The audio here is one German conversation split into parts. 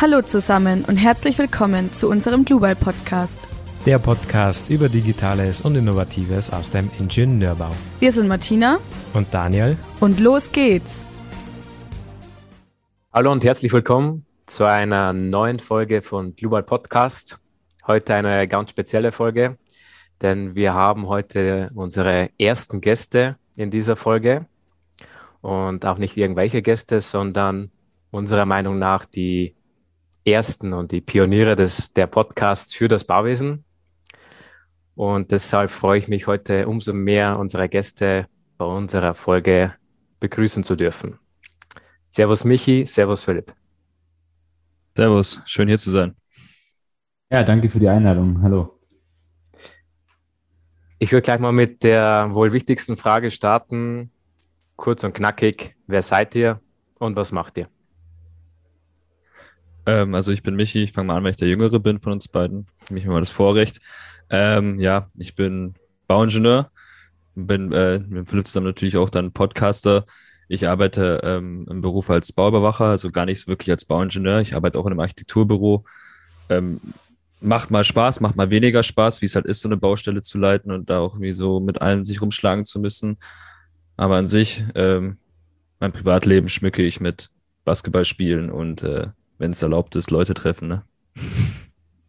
Hallo zusammen und herzlich willkommen zu unserem Global Podcast. Der Podcast über Digitales und Innovatives aus dem Ingenieurbau. Wir sind Martina und Daniel und los geht's. Hallo und herzlich willkommen zu einer neuen Folge von Global Podcast. Heute eine ganz spezielle Folge, denn wir haben heute unsere ersten Gäste in dieser Folge und auch nicht irgendwelche Gäste, sondern unserer Meinung nach die ersten und die Pioniere des, der Podcasts für das Bauwesen. Und deshalb freue ich mich heute umso mehr, unsere Gäste bei unserer Folge begrüßen zu dürfen. Servus Michi, Servus Philipp. Servus, schön hier zu sein. Ja, danke für die Einladung. Hallo. Ich würde gleich mal mit der wohl wichtigsten Frage starten. Kurz und knackig. Wer seid ihr und was macht ihr? Ähm, also ich bin Michi, ich fange mal an, weil ich der Jüngere bin von uns beiden. Für mich immer das Vorrecht. Ähm, ja, ich bin Bauingenieur, bin äh, mit Philipp zusammen natürlich auch dann Podcaster. Ich arbeite ähm, im Beruf als Bauüberwacher, also gar nicht wirklich als Bauingenieur. Ich arbeite auch in einem Architekturbüro. Ähm, macht mal Spaß, macht mal weniger Spaß, wie es halt ist, so eine Baustelle zu leiten und da auch irgendwie so mit allen sich rumschlagen zu müssen. Aber an sich, ähm, mein Privatleben schmücke ich mit Basketballspielen und äh, wenn es erlaubt ist, Leute treffen, ne?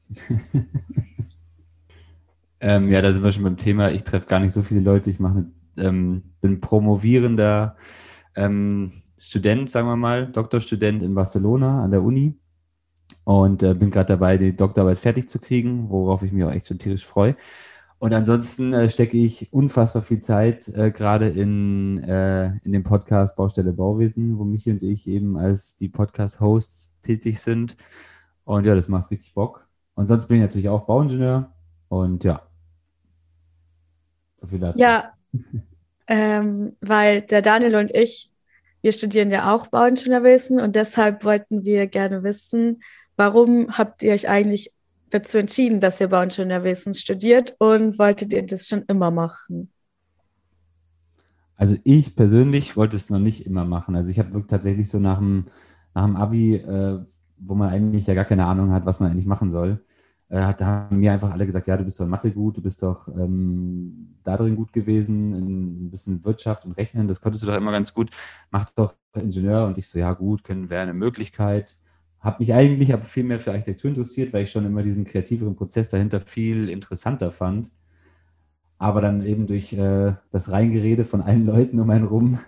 ähm, ja, da sind wir schon beim Thema. Ich treffe gar nicht so viele Leute. Ich mache, ähm, bin promovierender ähm, Student, sagen wir mal, Doktorstudent in Barcelona an der Uni und äh, bin gerade dabei, die Doktorarbeit fertig zu kriegen, worauf ich mich auch echt schon tierisch freue. Und ansonsten äh, stecke ich unfassbar viel Zeit äh, gerade in, äh, in dem Podcast Baustelle Bauwesen, wo Michi und ich eben als die Podcast-Hosts tätig sind. Und ja, das macht richtig Bock. Und sonst bin ich natürlich auch Bauingenieur. Und ja. So viel dazu. Ja, ähm, weil der Daniel und ich, wir studieren ja auch Bauingenieurwesen und deshalb wollten wir gerne wissen, warum habt ihr euch eigentlich dazu entschieden, dass ihr Bauingenieurwesen studiert und wolltet ihr das schon immer machen? Also ich persönlich wollte es noch nicht immer machen. Also ich habe tatsächlich so nach dem, nach dem Abi, äh, wo man eigentlich ja gar keine Ahnung hat, was man eigentlich machen soll, äh, hat, haben mir einfach alle gesagt, ja, du bist doch in Mathe gut, du bist doch ähm, da drin gut gewesen, in ein bisschen Wirtschaft und Rechnen, das konntest du doch immer ganz gut, mach doch Ingenieur. Und ich so, ja gut, können wäre eine Möglichkeit habe mich eigentlich aber viel mehr für Architektur interessiert, weil ich schon immer diesen kreativeren Prozess dahinter viel interessanter fand. Aber dann eben durch äh, das Reingerede von allen Leuten um einen rum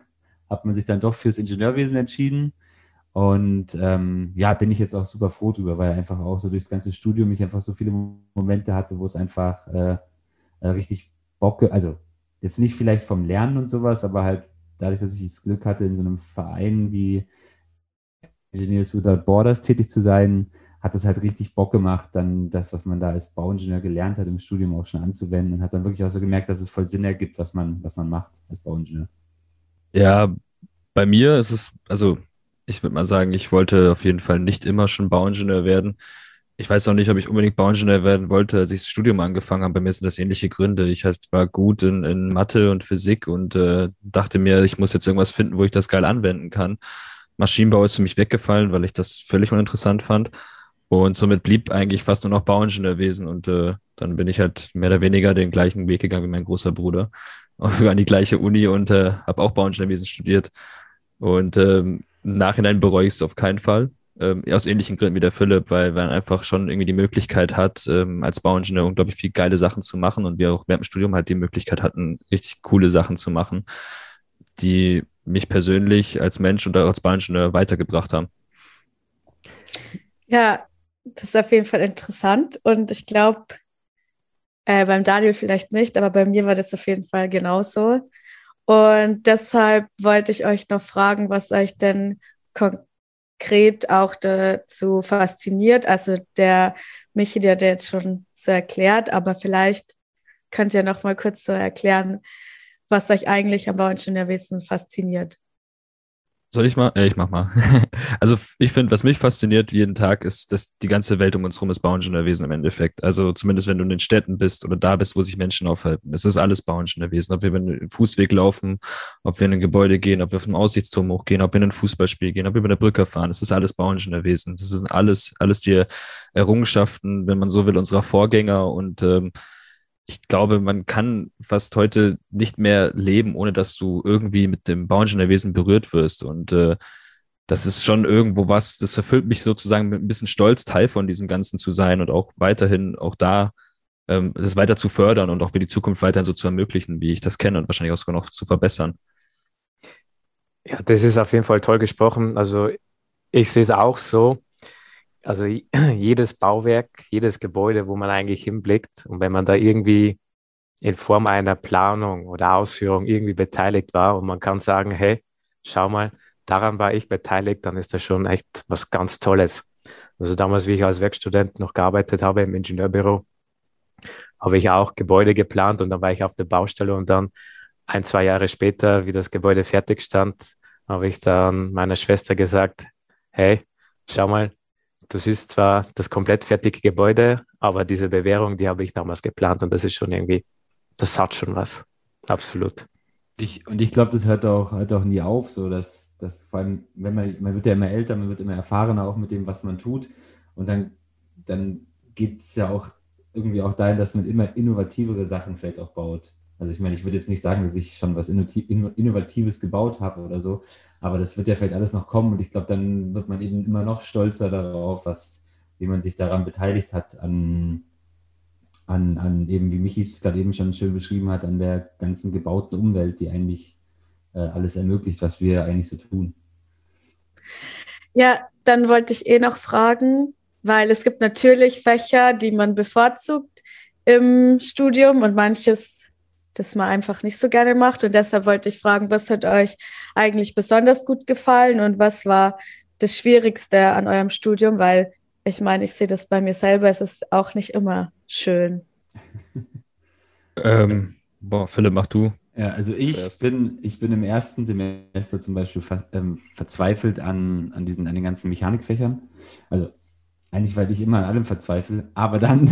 hat man sich dann doch fürs Ingenieurwesen entschieden. Und ähm, ja, bin ich jetzt auch super froh drüber, weil einfach auch so durchs ganze Studium ich einfach so viele Momente hatte, wo es einfach äh, äh richtig Bock, also jetzt nicht vielleicht vom Lernen und sowas, aber halt dadurch, dass ich das Glück hatte, in so einem Verein wie Engineers Without Borders tätig zu sein, hat es halt richtig Bock gemacht, dann das, was man da als Bauingenieur gelernt hat, im Studium auch schon anzuwenden und hat dann wirklich auch so gemerkt, dass es voll Sinn ergibt, was man, was man macht als Bauingenieur. Ja, bei mir ist es, also ich würde mal sagen, ich wollte auf jeden Fall nicht immer schon Bauingenieur werden. Ich weiß auch nicht, ob ich unbedingt Bauingenieur werden wollte, als ich das Studium angefangen habe. Bei mir sind das ähnliche Gründe. Ich halt war gut in, in Mathe und Physik und äh, dachte mir, ich muss jetzt irgendwas finden, wo ich das geil anwenden kann. Maschinenbau ist für mich weggefallen, weil ich das völlig uninteressant fand. Und somit blieb eigentlich fast nur noch Bauingenieurwesen. Und äh, dann bin ich halt mehr oder weniger den gleichen Weg gegangen wie mein großer Bruder. Auch sogar an die gleiche Uni und äh, habe auch Bauingenieurwesen studiert. Und ähm, im Nachhinein bereue ich es auf keinen Fall. Ähm, aus ähnlichen Gründen wie der Philipp, weil man einfach schon irgendwie die Möglichkeit hat, ähm, als Bauingenieur unglaublich viel geile Sachen zu machen und wir auch während dem Studium halt die Möglichkeit hatten, richtig coole Sachen zu machen, die mich persönlich als Mensch und als Bauingenieur weitergebracht haben. Ja, das ist auf jeden Fall interessant und ich glaube, äh, beim Daniel vielleicht nicht, aber bei mir war das auf jeden Fall genauso. Und deshalb wollte ich euch noch fragen, was euch denn konkret auch dazu fasziniert. Also der Michi, der hat jetzt schon so erklärt, aber vielleicht könnt ihr noch mal kurz so erklären, was euch eigentlich am Bauingenieurwesen fasziniert? Soll ich mal? Ja, ich mach mal. also ich finde, was mich fasziniert jeden Tag, ist, dass die ganze Welt um uns herum ist Bauingenieurwesen im Endeffekt. Also zumindest wenn du in den Städten bist oder da bist, wo sich Menschen aufhalten. Es ist alles Bauingenieurwesen. Ob wir einen Fußweg laufen, ob wir in ein Gebäude gehen, ob wir vom Aussichtsturm hochgehen, ob wir in ein Fußballspiel gehen, ob wir über eine Brücke fahren. Es ist alles Bauingenieurwesen. Das sind alles, alles die Errungenschaften, wenn man so will, unserer Vorgänger und ähm, ich glaube, man kann fast heute nicht mehr leben, ohne dass du irgendwie mit dem Bauingenieurwesen berührt wirst. Und äh, das ist schon irgendwo was, das erfüllt mich sozusagen mit ein bisschen Stolz, Teil von diesem Ganzen zu sein und auch weiterhin auch da ähm, das weiter zu fördern und auch für die Zukunft weiterhin so zu ermöglichen, wie ich das kenne und wahrscheinlich auch sogar noch zu verbessern. Ja, das ist auf jeden Fall toll gesprochen. Also ich sehe es auch so also jedes Bauwerk, jedes Gebäude, wo man eigentlich hinblickt und wenn man da irgendwie in Form einer Planung oder Ausführung irgendwie beteiligt war und man kann sagen, hey, schau mal, daran war ich beteiligt, dann ist das schon echt was ganz Tolles. Also damals, wie ich als Werkstudent noch gearbeitet habe im Ingenieurbüro, habe ich auch Gebäude geplant und dann war ich auf der Baustelle und dann ein, zwei Jahre später, wie das Gebäude fertig stand, habe ich dann meiner Schwester gesagt, hey, schau mal, Du siehst zwar das komplett fertige Gebäude, aber diese Bewährung, die habe ich damals geplant und das ist schon irgendwie, das hat schon was. Absolut. Ich, und ich glaube, das hört auch, hört auch nie auf, so dass, dass vor allem, wenn man, man wird ja immer älter, man wird immer erfahrener auch mit dem, was man tut. Und dann, dann geht es ja auch irgendwie auch dahin, dass man immer innovativere Sachen vielleicht auch baut. Also ich meine, ich würde jetzt nicht sagen, dass ich schon was Innovatives gebaut habe oder so, aber das wird ja vielleicht alles noch kommen und ich glaube, dann wird man eben immer noch stolzer darauf, was, wie man sich daran beteiligt hat, an, an, an eben, wie Michi es gerade eben schon schön beschrieben hat, an der ganzen gebauten Umwelt, die eigentlich äh, alles ermöglicht, was wir eigentlich so tun. Ja, dann wollte ich eh noch fragen, weil es gibt natürlich Fächer, die man bevorzugt im Studium und manches das man einfach nicht so gerne macht. Und deshalb wollte ich fragen, was hat euch eigentlich besonders gut gefallen und was war das Schwierigste an eurem Studium? Weil ich meine, ich sehe das bei mir selber, es ist auch nicht immer schön. ähm, boah, Philipp, mach du. Ja, also ich bin, ich bin im ersten Semester zum Beispiel fast, ähm, verzweifelt an, an, diesen, an den ganzen Mechanikfächern. Also eigentlich, weil ich immer an allem verzweifle, aber dann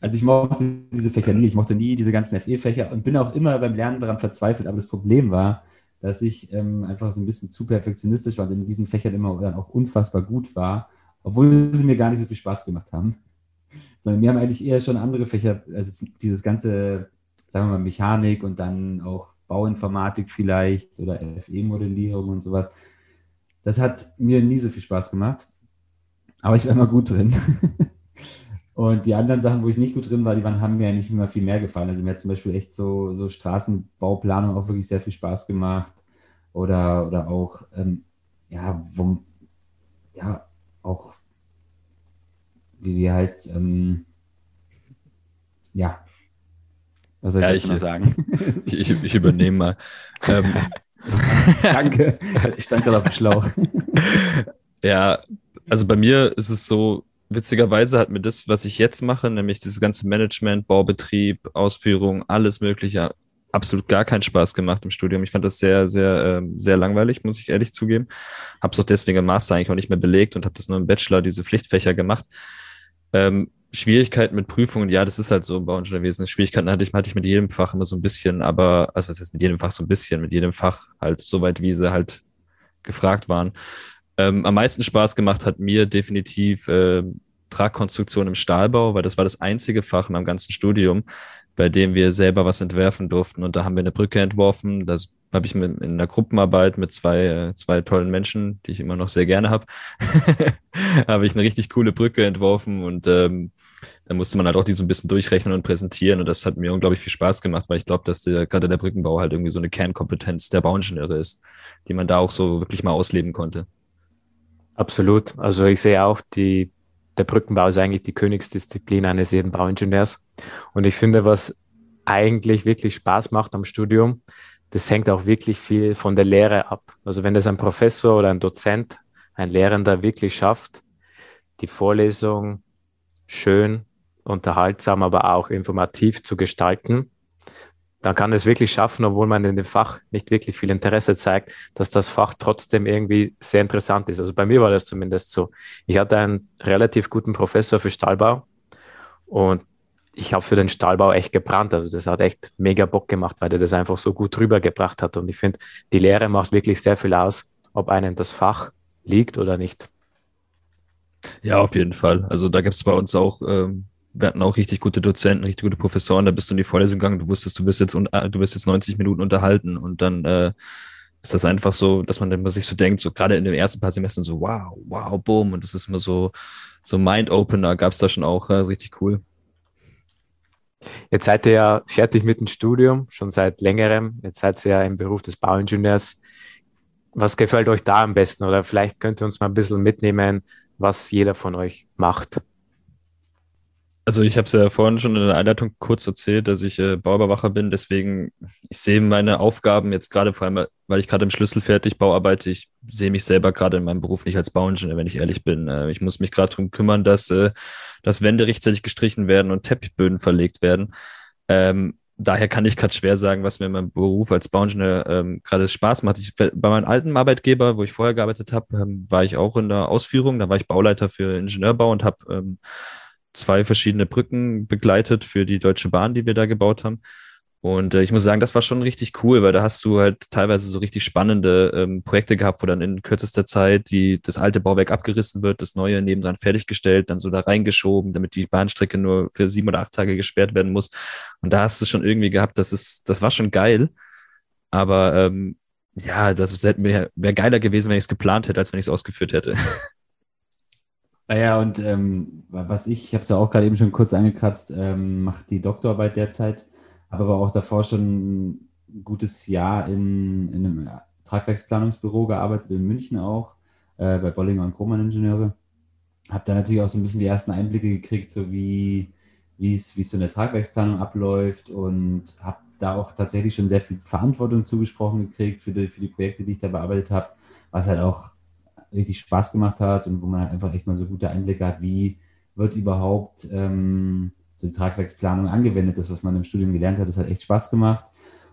also ich mochte diese Fächer nie, ich mochte nie diese ganzen FE-Fächer und bin auch immer beim Lernen daran verzweifelt. Aber das Problem war, dass ich ähm, einfach so ein bisschen zu perfektionistisch war und in diesen Fächern immer dann auch unfassbar gut war, obwohl sie mir gar nicht so viel Spaß gemacht haben. Sondern mir haben eigentlich eher schon andere Fächer, also dieses ganze, sagen wir mal, Mechanik und dann auch Bauinformatik vielleicht oder FE-Modellierung und sowas. Das hat mir nie so viel Spaß gemacht. Aber ich war immer gut drin. Und die anderen Sachen, wo ich nicht gut drin war, die waren, haben mir eigentlich immer viel mehr gefallen. Also mir hat zum Beispiel echt so, so Straßenbauplanung auch wirklich sehr viel Spaß gemacht. Oder, oder auch, ähm, ja, wo, ja, auch, wie, wie heißt es, ähm, ja. Was soll ich ja, ich, mal sagen? Ich, ich, ich übernehme mal. ähm, Danke. Ich stand gerade auf dem Schlauch. ja, also bei mir ist es so, witzigerweise hat mir das, was ich jetzt mache, nämlich dieses ganze Management, Baubetrieb, Ausführung, alles Mögliche, absolut gar keinen Spaß gemacht im Studium. Ich fand das sehr, sehr, äh, sehr langweilig, muss ich ehrlich zugeben. Habe es auch deswegen im Master eigentlich auch nicht mehr belegt und habe das nur im Bachelor, diese Pflichtfächer gemacht. Ähm, Schwierigkeiten mit Prüfungen, ja, das ist halt so im Bauingenieurwesen. Schwierigkeiten hatte ich, hatte ich mit jedem Fach immer so ein bisschen, aber, also was heißt mit jedem Fach so ein bisschen, mit jedem Fach halt so weit, wie sie halt gefragt waren. Ähm, am meisten Spaß gemacht hat mir definitiv äh, Tragkonstruktion im Stahlbau, weil das war das einzige Fach in meinem ganzen Studium, bei dem wir selber was entwerfen durften. Und da haben wir eine Brücke entworfen. Das habe ich mit, in einer Gruppenarbeit mit zwei, äh, zwei tollen Menschen, die ich immer noch sehr gerne habe, habe ich eine richtig coole Brücke entworfen und ähm, da musste man halt auch die so ein bisschen durchrechnen und präsentieren und das hat mir unglaublich viel Spaß gemacht, weil ich glaube, dass der, gerade der Brückenbau halt irgendwie so eine Kernkompetenz der Bauingenieure ist, die man da auch so wirklich mal ausleben konnte. Absolut. Also ich sehe auch, die, der Brückenbau ist eigentlich die Königsdisziplin eines jeden Bauingenieurs. Und ich finde, was eigentlich wirklich Spaß macht am Studium, das hängt auch wirklich viel von der Lehre ab. Also wenn das ein Professor oder ein Dozent, ein Lehrender wirklich schafft, die Vorlesung schön, unterhaltsam, aber auch informativ zu gestalten, dann kann es wirklich schaffen, obwohl man in dem Fach nicht wirklich viel Interesse zeigt, dass das Fach trotzdem irgendwie sehr interessant ist. Also bei mir war das zumindest so. Ich hatte einen relativ guten Professor für Stahlbau und ich habe für den Stahlbau echt gebrannt. Also das hat echt mega Bock gemacht, weil er das einfach so gut rübergebracht hat. Und ich finde, die Lehre macht wirklich sehr viel aus, ob einem das Fach liegt oder nicht. Ja, auf jeden Fall. Also da gibt es bei uns auch, ähm, wir hatten auch richtig gute Dozenten, richtig gute Professoren, da bist du in die Vorlesung gegangen, du wusstest, du wirst jetzt, äh, du wirst jetzt 90 Minuten unterhalten und dann äh, ist das einfach so, dass man immer sich so denkt, so gerade in den ersten paar Semestern so, wow, wow, boom, und das ist immer so, so Mind-Opener gab es da schon auch, äh, richtig cool. Jetzt seid ihr ja fertig mit dem Studium, schon seit längerem. Jetzt seid ihr ja im Beruf des Bauingenieurs. Was gefällt euch da am besten? Oder vielleicht könnt ihr uns mal ein bisschen mitnehmen, was jeder von euch macht. Also ich habe es ja vorhin schon in der Einleitung kurz erzählt, dass ich äh, Bauüberwacher bin. Deswegen, ich sehe meine Aufgaben jetzt gerade vor allem, weil ich gerade im Schlüsselfertigbau arbeite. Ich sehe mich selber gerade in meinem Beruf nicht als Bauingenieur, wenn ich ehrlich bin. Äh, ich muss mich gerade darum kümmern, dass, äh, dass Wände rechtzeitig gestrichen werden und Teppichböden verlegt werden. Ähm, daher kann ich gerade schwer sagen, was mir in meinem Beruf als Bauingenieur ähm, gerade Spaß macht. Ich, bei meinem alten Arbeitgeber, wo ich vorher gearbeitet habe, ähm, war ich auch in der Ausführung. Da war ich Bauleiter für Ingenieurbau und habe ähm, zwei verschiedene Brücken begleitet für die Deutsche Bahn, die wir da gebaut haben. Und äh, ich muss sagen, das war schon richtig cool, weil da hast du halt teilweise so richtig spannende ähm, Projekte gehabt, wo dann in kürzester Zeit die, das alte Bauwerk abgerissen wird, das neue nebendran fertiggestellt, dann so da reingeschoben, damit die Bahnstrecke nur für sieben oder acht Tage gesperrt werden muss. Und da hast du schon irgendwie gehabt, das ist, das war schon geil. Aber ähm, ja, das wäre geiler gewesen, wenn ich es geplant hätte, als wenn ich es ausgeführt hätte. Naja, und ähm, was ich, ich habe es ja auch gerade eben schon kurz angekratzt, ähm, macht die Doktorarbeit derzeit, habe aber auch davor schon ein gutes Jahr in, in einem Tragwerksplanungsbüro gearbeitet, in München auch, äh, bei Bollinger und Krohmann Ingenieure. Habe da natürlich auch so ein bisschen die ersten Einblicke gekriegt, so wie es so eine Tragwerksplanung abläuft und habe da auch tatsächlich schon sehr viel Verantwortung zugesprochen gekriegt für die, für die Projekte, die ich da bearbeitet habe, was halt auch richtig Spaß gemacht hat und wo man halt einfach echt mal so gute Einblicke hat, wie wird überhaupt ähm, so die Tragwerksplanung angewendet, das, was man im Studium gelernt hat, das hat echt Spaß gemacht.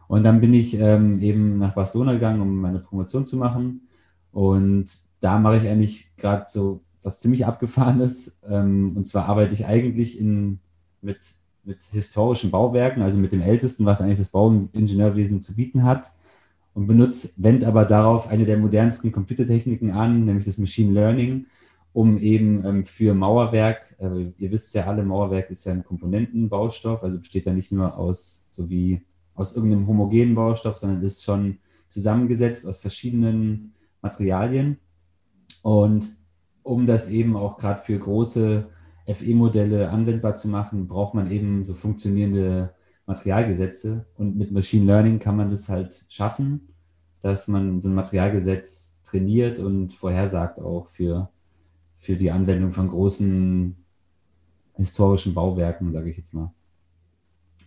Und dann bin ich ähm, eben nach Barcelona gegangen, um meine Promotion zu machen. Und da mache ich eigentlich gerade so was ziemlich abgefahrenes. Ähm, und zwar arbeite ich eigentlich in, mit, mit historischen Bauwerken, also mit dem ältesten, was eigentlich das Bauingenieurwesen zu bieten hat und benutzt, wendet aber darauf eine der modernsten Computertechniken an, nämlich das Machine Learning, um eben ähm, für Mauerwerk, äh, ihr wisst ja alle, Mauerwerk ist ja ein Komponentenbaustoff, also besteht ja nicht nur aus so wie aus irgendeinem homogenen Baustoff, sondern ist schon zusammengesetzt aus verschiedenen Materialien. Und um das eben auch gerade für große FE-Modelle anwendbar zu machen, braucht man eben so funktionierende Materialgesetze. Und mit Machine Learning kann man das halt schaffen, dass man so ein Materialgesetz trainiert und vorhersagt auch für, für die Anwendung von großen historischen Bauwerken, sage ich jetzt mal.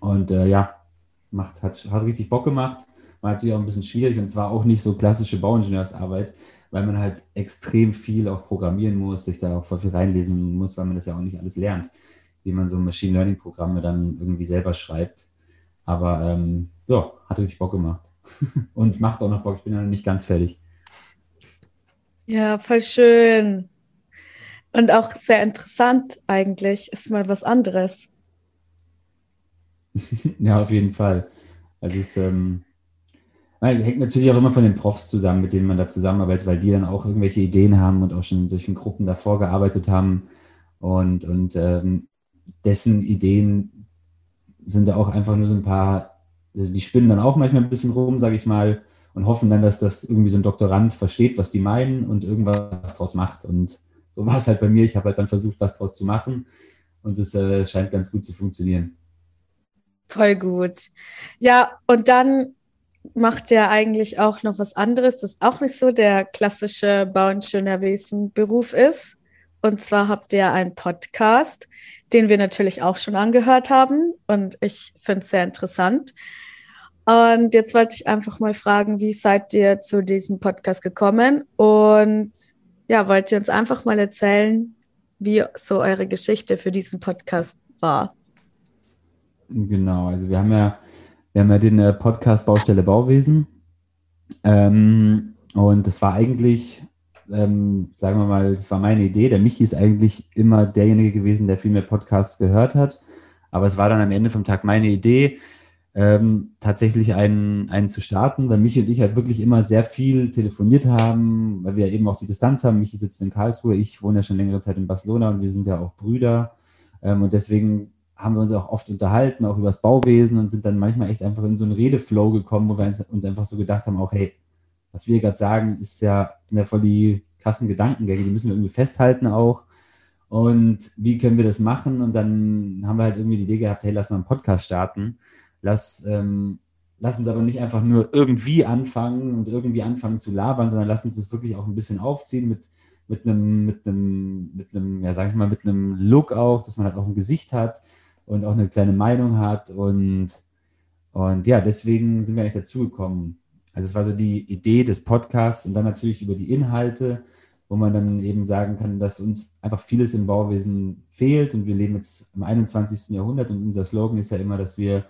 Und äh, ja, macht, hat, hat richtig Bock gemacht. War natürlich auch ein bisschen schwierig und zwar auch nicht so klassische Bauingenieursarbeit, weil man halt extrem viel auch programmieren muss, sich da auch voll viel reinlesen muss, weil man das ja auch nicht alles lernt wie man so Machine Learning Programme dann irgendwie selber schreibt. Aber ähm, ja, hat richtig Bock gemacht. Und macht auch noch Bock. Ich bin ja noch nicht ganz fertig. Ja, voll schön. Und auch sehr interessant eigentlich. Ist mal was anderes. ja, auf jeden Fall. Also es ähm, hängt natürlich auch immer von den Profs zusammen, mit denen man da zusammenarbeitet, weil die dann auch irgendwelche Ideen haben und auch schon in solchen Gruppen davor gearbeitet haben. Und, und ähm, dessen Ideen sind da auch einfach nur so ein paar, also die spinnen dann auch manchmal ein bisschen rum, sage ich mal, und hoffen dann, dass das irgendwie so ein Doktorand versteht, was die meinen und irgendwas draus macht. Und so war es halt bei mir. Ich habe halt dann versucht, was draus zu machen und es äh, scheint ganz gut zu funktionieren. Voll gut. Ja, und dann macht er eigentlich auch noch was anderes, das auch nicht so der klassische Bauingenieurwesen-Beruf ist. Und zwar habt ihr einen Podcast, den wir natürlich auch schon angehört haben. Und ich finde es sehr interessant. Und jetzt wollte ich einfach mal fragen, wie seid ihr zu diesem Podcast gekommen? Und ja, wollt ihr uns einfach mal erzählen, wie so eure Geschichte für diesen Podcast war? Genau, also wir haben ja, Wir haben ja den äh, Podcast Baustelle Bauwesen. Ähm, und das war eigentlich, ähm, sagen wir mal, das war meine Idee. Der Michi ist eigentlich immer derjenige gewesen, der viel mehr Podcasts gehört hat. Aber es war dann am Ende vom Tag meine Idee, ähm, tatsächlich einen, einen zu starten, weil Michi und ich halt wirklich immer sehr viel telefoniert haben, weil wir eben auch die Distanz haben. Michi sitzt in Karlsruhe, ich wohne ja schon längere Zeit in Barcelona und wir sind ja auch Brüder. Ähm, und deswegen haben wir uns auch oft unterhalten, auch über das Bauwesen und sind dann manchmal echt einfach in so einen Redeflow gekommen, wo wir uns einfach so gedacht haben, auch hey, was wir gerade sagen, ist ja, sind ja voll die krassen Gedankengänge, die müssen wir irgendwie festhalten auch. Und wie können wir das machen? Und dann haben wir halt irgendwie die Idee gehabt, hey, lass mal einen Podcast starten lass, ähm, lass uns aber nicht einfach nur irgendwie anfangen und irgendwie anfangen zu labern, sondern lass uns das wirklich auch ein bisschen aufziehen mit, mit einem, mit einem, mit einem, ja, sag ich mal, mit einem Look auch, dass man halt auch ein Gesicht hat und auch eine kleine Meinung hat und, und ja, deswegen sind wir eigentlich dazugekommen. Also es war so die Idee des Podcasts und dann natürlich über die Inhalte, wo man dann eben sagen kann, dass uns einfach vieles im Bauwesen fehlt und wir leben jetzt im 21. Jahrhundert und unser Slogan ist ja immer, dass wir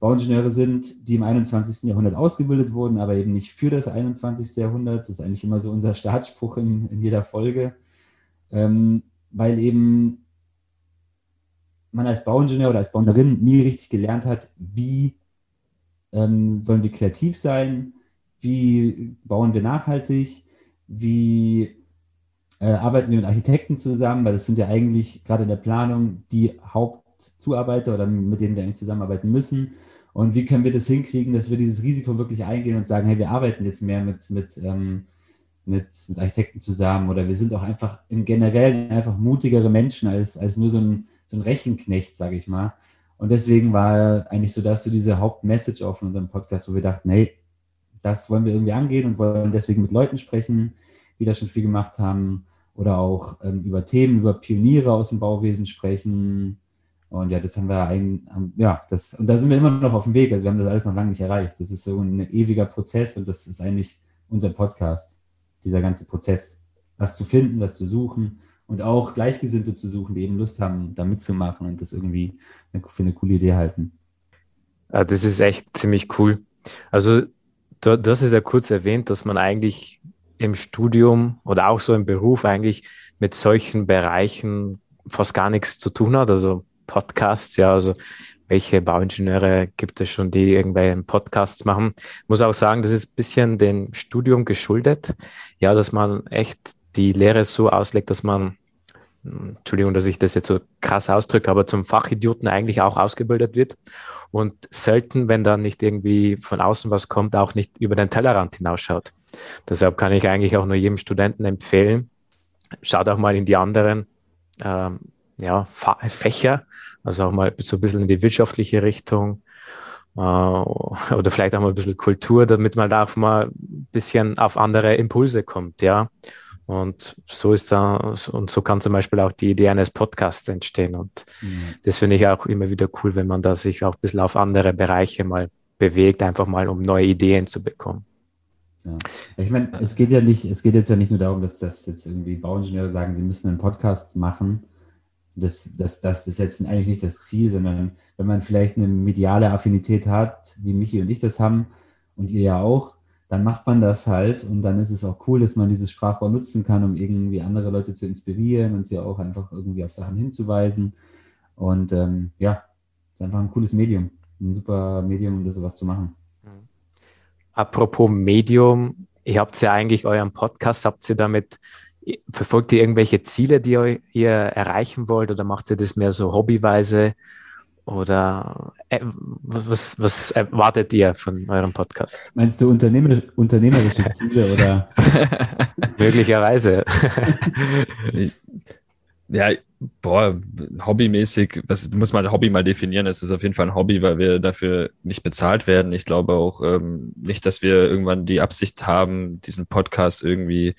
Bauingenieure sind, die im 21. Jahrhundert ausgebildet wurden, aber eben nicht für das 21. Jahrhundert. Das ist eigentlich immer so unser Startspruch in, in jeder Folge, ähm, weil eben man als Bauingenieur oder als Bauingenierin nie richtig gelernt hat, wie ähm, sollen wir kreativ sein, wie bauen wir nachhaltig, wie äh, arbeiten wir mit Architekten zusammen, weil das sind ja eigentlich gerade in der Planung die Hauptzuarbeiter oder mit denen wir eigentlich zusammenarbeiten müssen. Und wie können wir das hinkriegen, dass wir dieses Risiko wirklich eingehen und sagen, hey, wir arbeiten jetzt mehr mit, mit, ähm, mit, mit Architekten zusammen oder wir sind auch einfach im Generellen einfach mutigere Menschen als, als nur so ein, so ein Rechenknecht, sage ich mal. Und deswegen war eigentlich so das so diese Hauptmessage auf unserem Podcast, wo wir dachten, hey, das wollen wir irgendwie angehen und wollen deswegen mit Leuten sprechen, die da schon viel gemacht haben oder auch ähm, über Themen, über Pioniere aus dem Bauwesen sprechen, und ja, das haben wir ein, haben, ja, das, und da sind wir immer noch auf dem Weg. Also wir haben das alles noch lange nicht erreicht. Das ist so ein ewiger Prozess und das ist eigentlich unser Podcast, dieser ganze Prozess. Was zu finden, was zu suchen und auch Gleichgesinnte zu suchen, die eben Lust haben, da mitzumachen und das irgendwie für eine coole Idee halten. Ja, das ist echt ziemlich cool. Also, du, du hast es ja kurz erwähnt, dass man eigentlich im Studium oder auch so im Beruf eigentlich mit solchen Bereichen fast gar nichts zu tun hat. Also Podcasts, ja, also welche Bauingenieure gibt es schon, die irgendwelche Podcasts machen. Ich muss auch sagen, das ist ein bisschen dem Studium geschuldet, ja, dass man echt die Lehre so auslegt, dass man, hm, Entschuldigung, dass ich das jetzt so krass ausdrücke, aber zum Fachidioten eigentlich auch ausgebildet wird und selten, wenn da nicht irgendwie von außen was kommt, auch nicht über den Tellerrand hinausschaut. Deshalb kann ich eigentlich auch nur jedem Studenten empfehlen, schaut auch mal in die anderen ähm, ja, Fächer, also auch mal so ein bisschen in die wirtschaftliche Richtung äh, oder vielleicht auch mal ein bisschen Kultur, damit man da auch mal ein bisschen auf andere Impulse kommt, ja. Und so ist da, und so kann zum Beispiel auch die Idee eines Podcasts entstehen. Und mhm. das finde ich auch immer wieder cool, wenn man da sich auch ein bisschen auf andere Bereiche mal bewegt, einfach mal um neue Ideen zu bekommen. Ja. Ich meine, es geht ja nicht, es geht jetzt ja nicht nur darum, dass das jetzt irgendwie Bauingenieure sagen, sie müssen einen Podcast machen, das, das, das ist jetzt eigentlich nicht das Ziel, sondern wenn man vielleicht eine mediale Affinität hat, wie Michi und ich das haben und ihr ja auch, dann macht man das halt und dann ist es auch cool, dass man dieses Sprachrohr nutzen kann, um irgendwie andere Leute zu inspirieren und sie auch einfach irgendwie auf Sachen hinzuweisen. Und ähm, ja, ist einfach ein cooles Medium, ein super Medium, um das sowas zu machen. Apropos Medium, ihr habt ja eigentlich euren Podcast, habt ihr damit Verfolgt ihr irgendwelche Ziele, die ihr erreichen wollt oder macht ihr das mehr so hobbyweise? Oder äh, was, was erwartet ihr von eurem Podcast? Meinst du unternehmer, unternehmerische Ziele oder? Möglicherweise. ja, boah, hobbymäßig, was muss man Hobby mal definieren? Es ist auf jeden Fall ein Hobby, weil wir dafür nicht bezahlt werden. Ich glaube auch ähm, nicht, dass wir irgendwann die Absicht haben, diesen Podcast irgendwie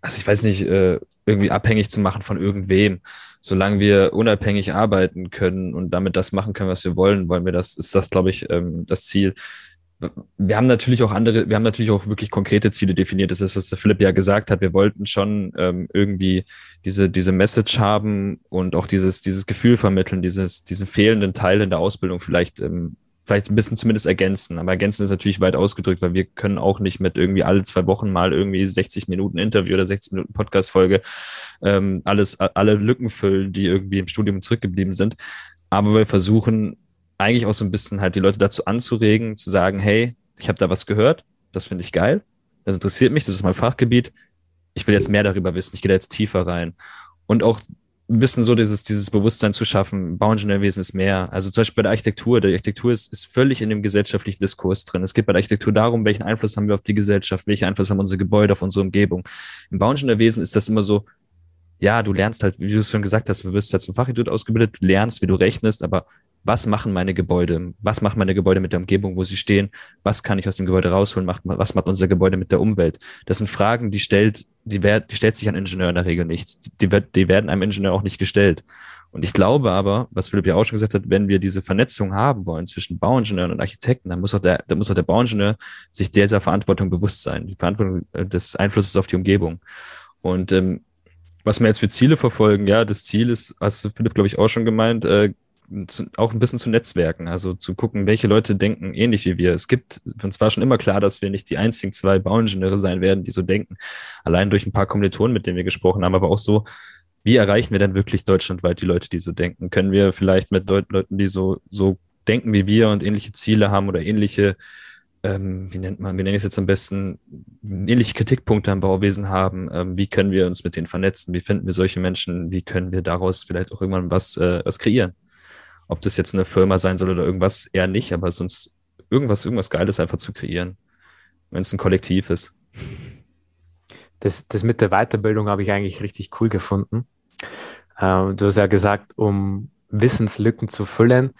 also ich weiß nicht, äh, irgendwie abhängig zu machen von irgendwem. Solange wir unabhängig arbeiten können und damit das machen können, was wir wollen, wollen wir das, ist das, glaube ich, ähm, das Ziel. Wir haben natürlich auch andere, wir haben natürlich auch wirklich konkrete Ziele definiert. Das ist, was der Philipp ja gesagt hat. Wir wollten schon ähm, irgendwie diese, diese Message haben und auch dieses, dieses Gefühl vermitteln, dieses, diesen fehlenden Teil in der Ausbildung vielleicht ähm, vielleicht ein bisschen zumindest ergänzen. Aber ergänzen ist natürlich weit ausgedrückt, weil wir können auch nicht mit irgendwie alle zwei Wochen mal irgendwie 60 Minuten Interview oder 60 Minuten Podcast-Folge ähm, alles, alle Lücken füllen, die irgendwie im Studium zurückgeblieben sind. Aber wir versuchen eigentlich auch so ein bisschen halt die Leute dazu anzuregen, zu sagen, hey, ich habe da was gehört, das finde ich geil, das interessiert mich, das ist mein Fachgebiet, ich will jetzt mehr darüber wissen, ich gehe da jetzt tiefer rein. Und auch ein bisschen so dieses, dieses Bewusstsein zu schaffen, Bauingenieurwesen ist mehr. Also zum Beispiel bei der Architektur, die Architektur ist, ist völlig in dem gesellschaftlichen Diskurs drin. Es geht bei der Architektur darum, welchen Einfluss haben wir auf die Gesellschaft, welchen Einfluss haben unsere Gebäude auf unsere Umgebung. Im Bauingenieurwesen ist das immer so, ja, du lernst halt, wie du es schon gesagt hast, du wirst halt zum Fachinstitut ausgebildet, du lernst, wie du rechnest, aber was machen meine Gebäude? Was machen meine Gebäude mit der Umgebung, wo sie stehen? Was kann ich aus dem Gebäude rausholen? Was macht unser Gebäude mit der Umwelt? Das sind Fragen, die stellt, die, werd, die stellt sich ein Ingenieur in der Regel nicht. Die, die werden einem Ingenieur auch nicht gestellt. Und ich glaube aber, was Philipp ja auch schon gesagt hat, wenn wir diese Vernetzung haben wollen zwischen Bauingenieuren und Architekten, dann muss auch der, dann muss auch der Bauingenieur sich dieser Verantwortung bewusst sein, die Verantwortung äh, des Einflusses auf die Umgebung. Und ähm, was wir jetzt für Ziele verfolgen, ja, das Ziel ist, hast Philipp, glaube ich, auch schon gemeint, äh, zu, auch ein bisschen zu netzwerken, also zu gucken, welche Leute denken ähnlich wie wir. Es gibt, uns war schon immer klar, dass wir nicht die einzigen zwei Bauingenieure sein werden, die so denken. Allein durch ein paar Kommilitonen, mit denen wir gesprochen haben, aber auch so, wie erreichen wir denn wirklich deutschlandweit die Leute, die so denken? Können wir vielleicht mit Deut Leuten, die so, so denken wie wir und ähnliche Ziele haben oder ähnliche, ähm, wie nennt man, wie nenne ich es jetzt am besten, ähnliche Kritikpunkte am Bauwesen haben? Ähm, wie können wir uns mit denen vernetzen? Wie finden wir solche Menschen? Wie können wir daraus vielleicht auch irgendwann was, äh, was kreieren? Ob das jetzt eine Firma sein soll oder irgendwas, eher nicht, aber sonst irgendwas, irgendwas Geiles einfach zu kreieren, wenn es ein Kollektiv ist. Das, das mit der Weiterbildung habe ich eigentlich richtig cool gefunden. Ähm, du hast ja gesagt, um Wissenslücken zu füllen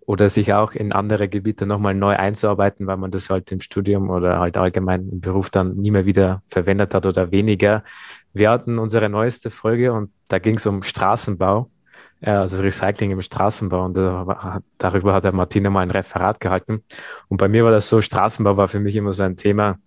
oder sich auch in andere Gebiete nochmal neu einzuarbeiten, weil man das halt im Studium oder halt allgemein im Beruf dann nie mehr wieder verwendet hat oder weniger. Wir hatten unsere neueste Folge und da ging es um Straßenbau also Recycling im Straßenbau. Und darüber hat der Martina mal ein Referat gehalten. Und bei mir war das so, Straßenbau war für mich immer so ein Thema.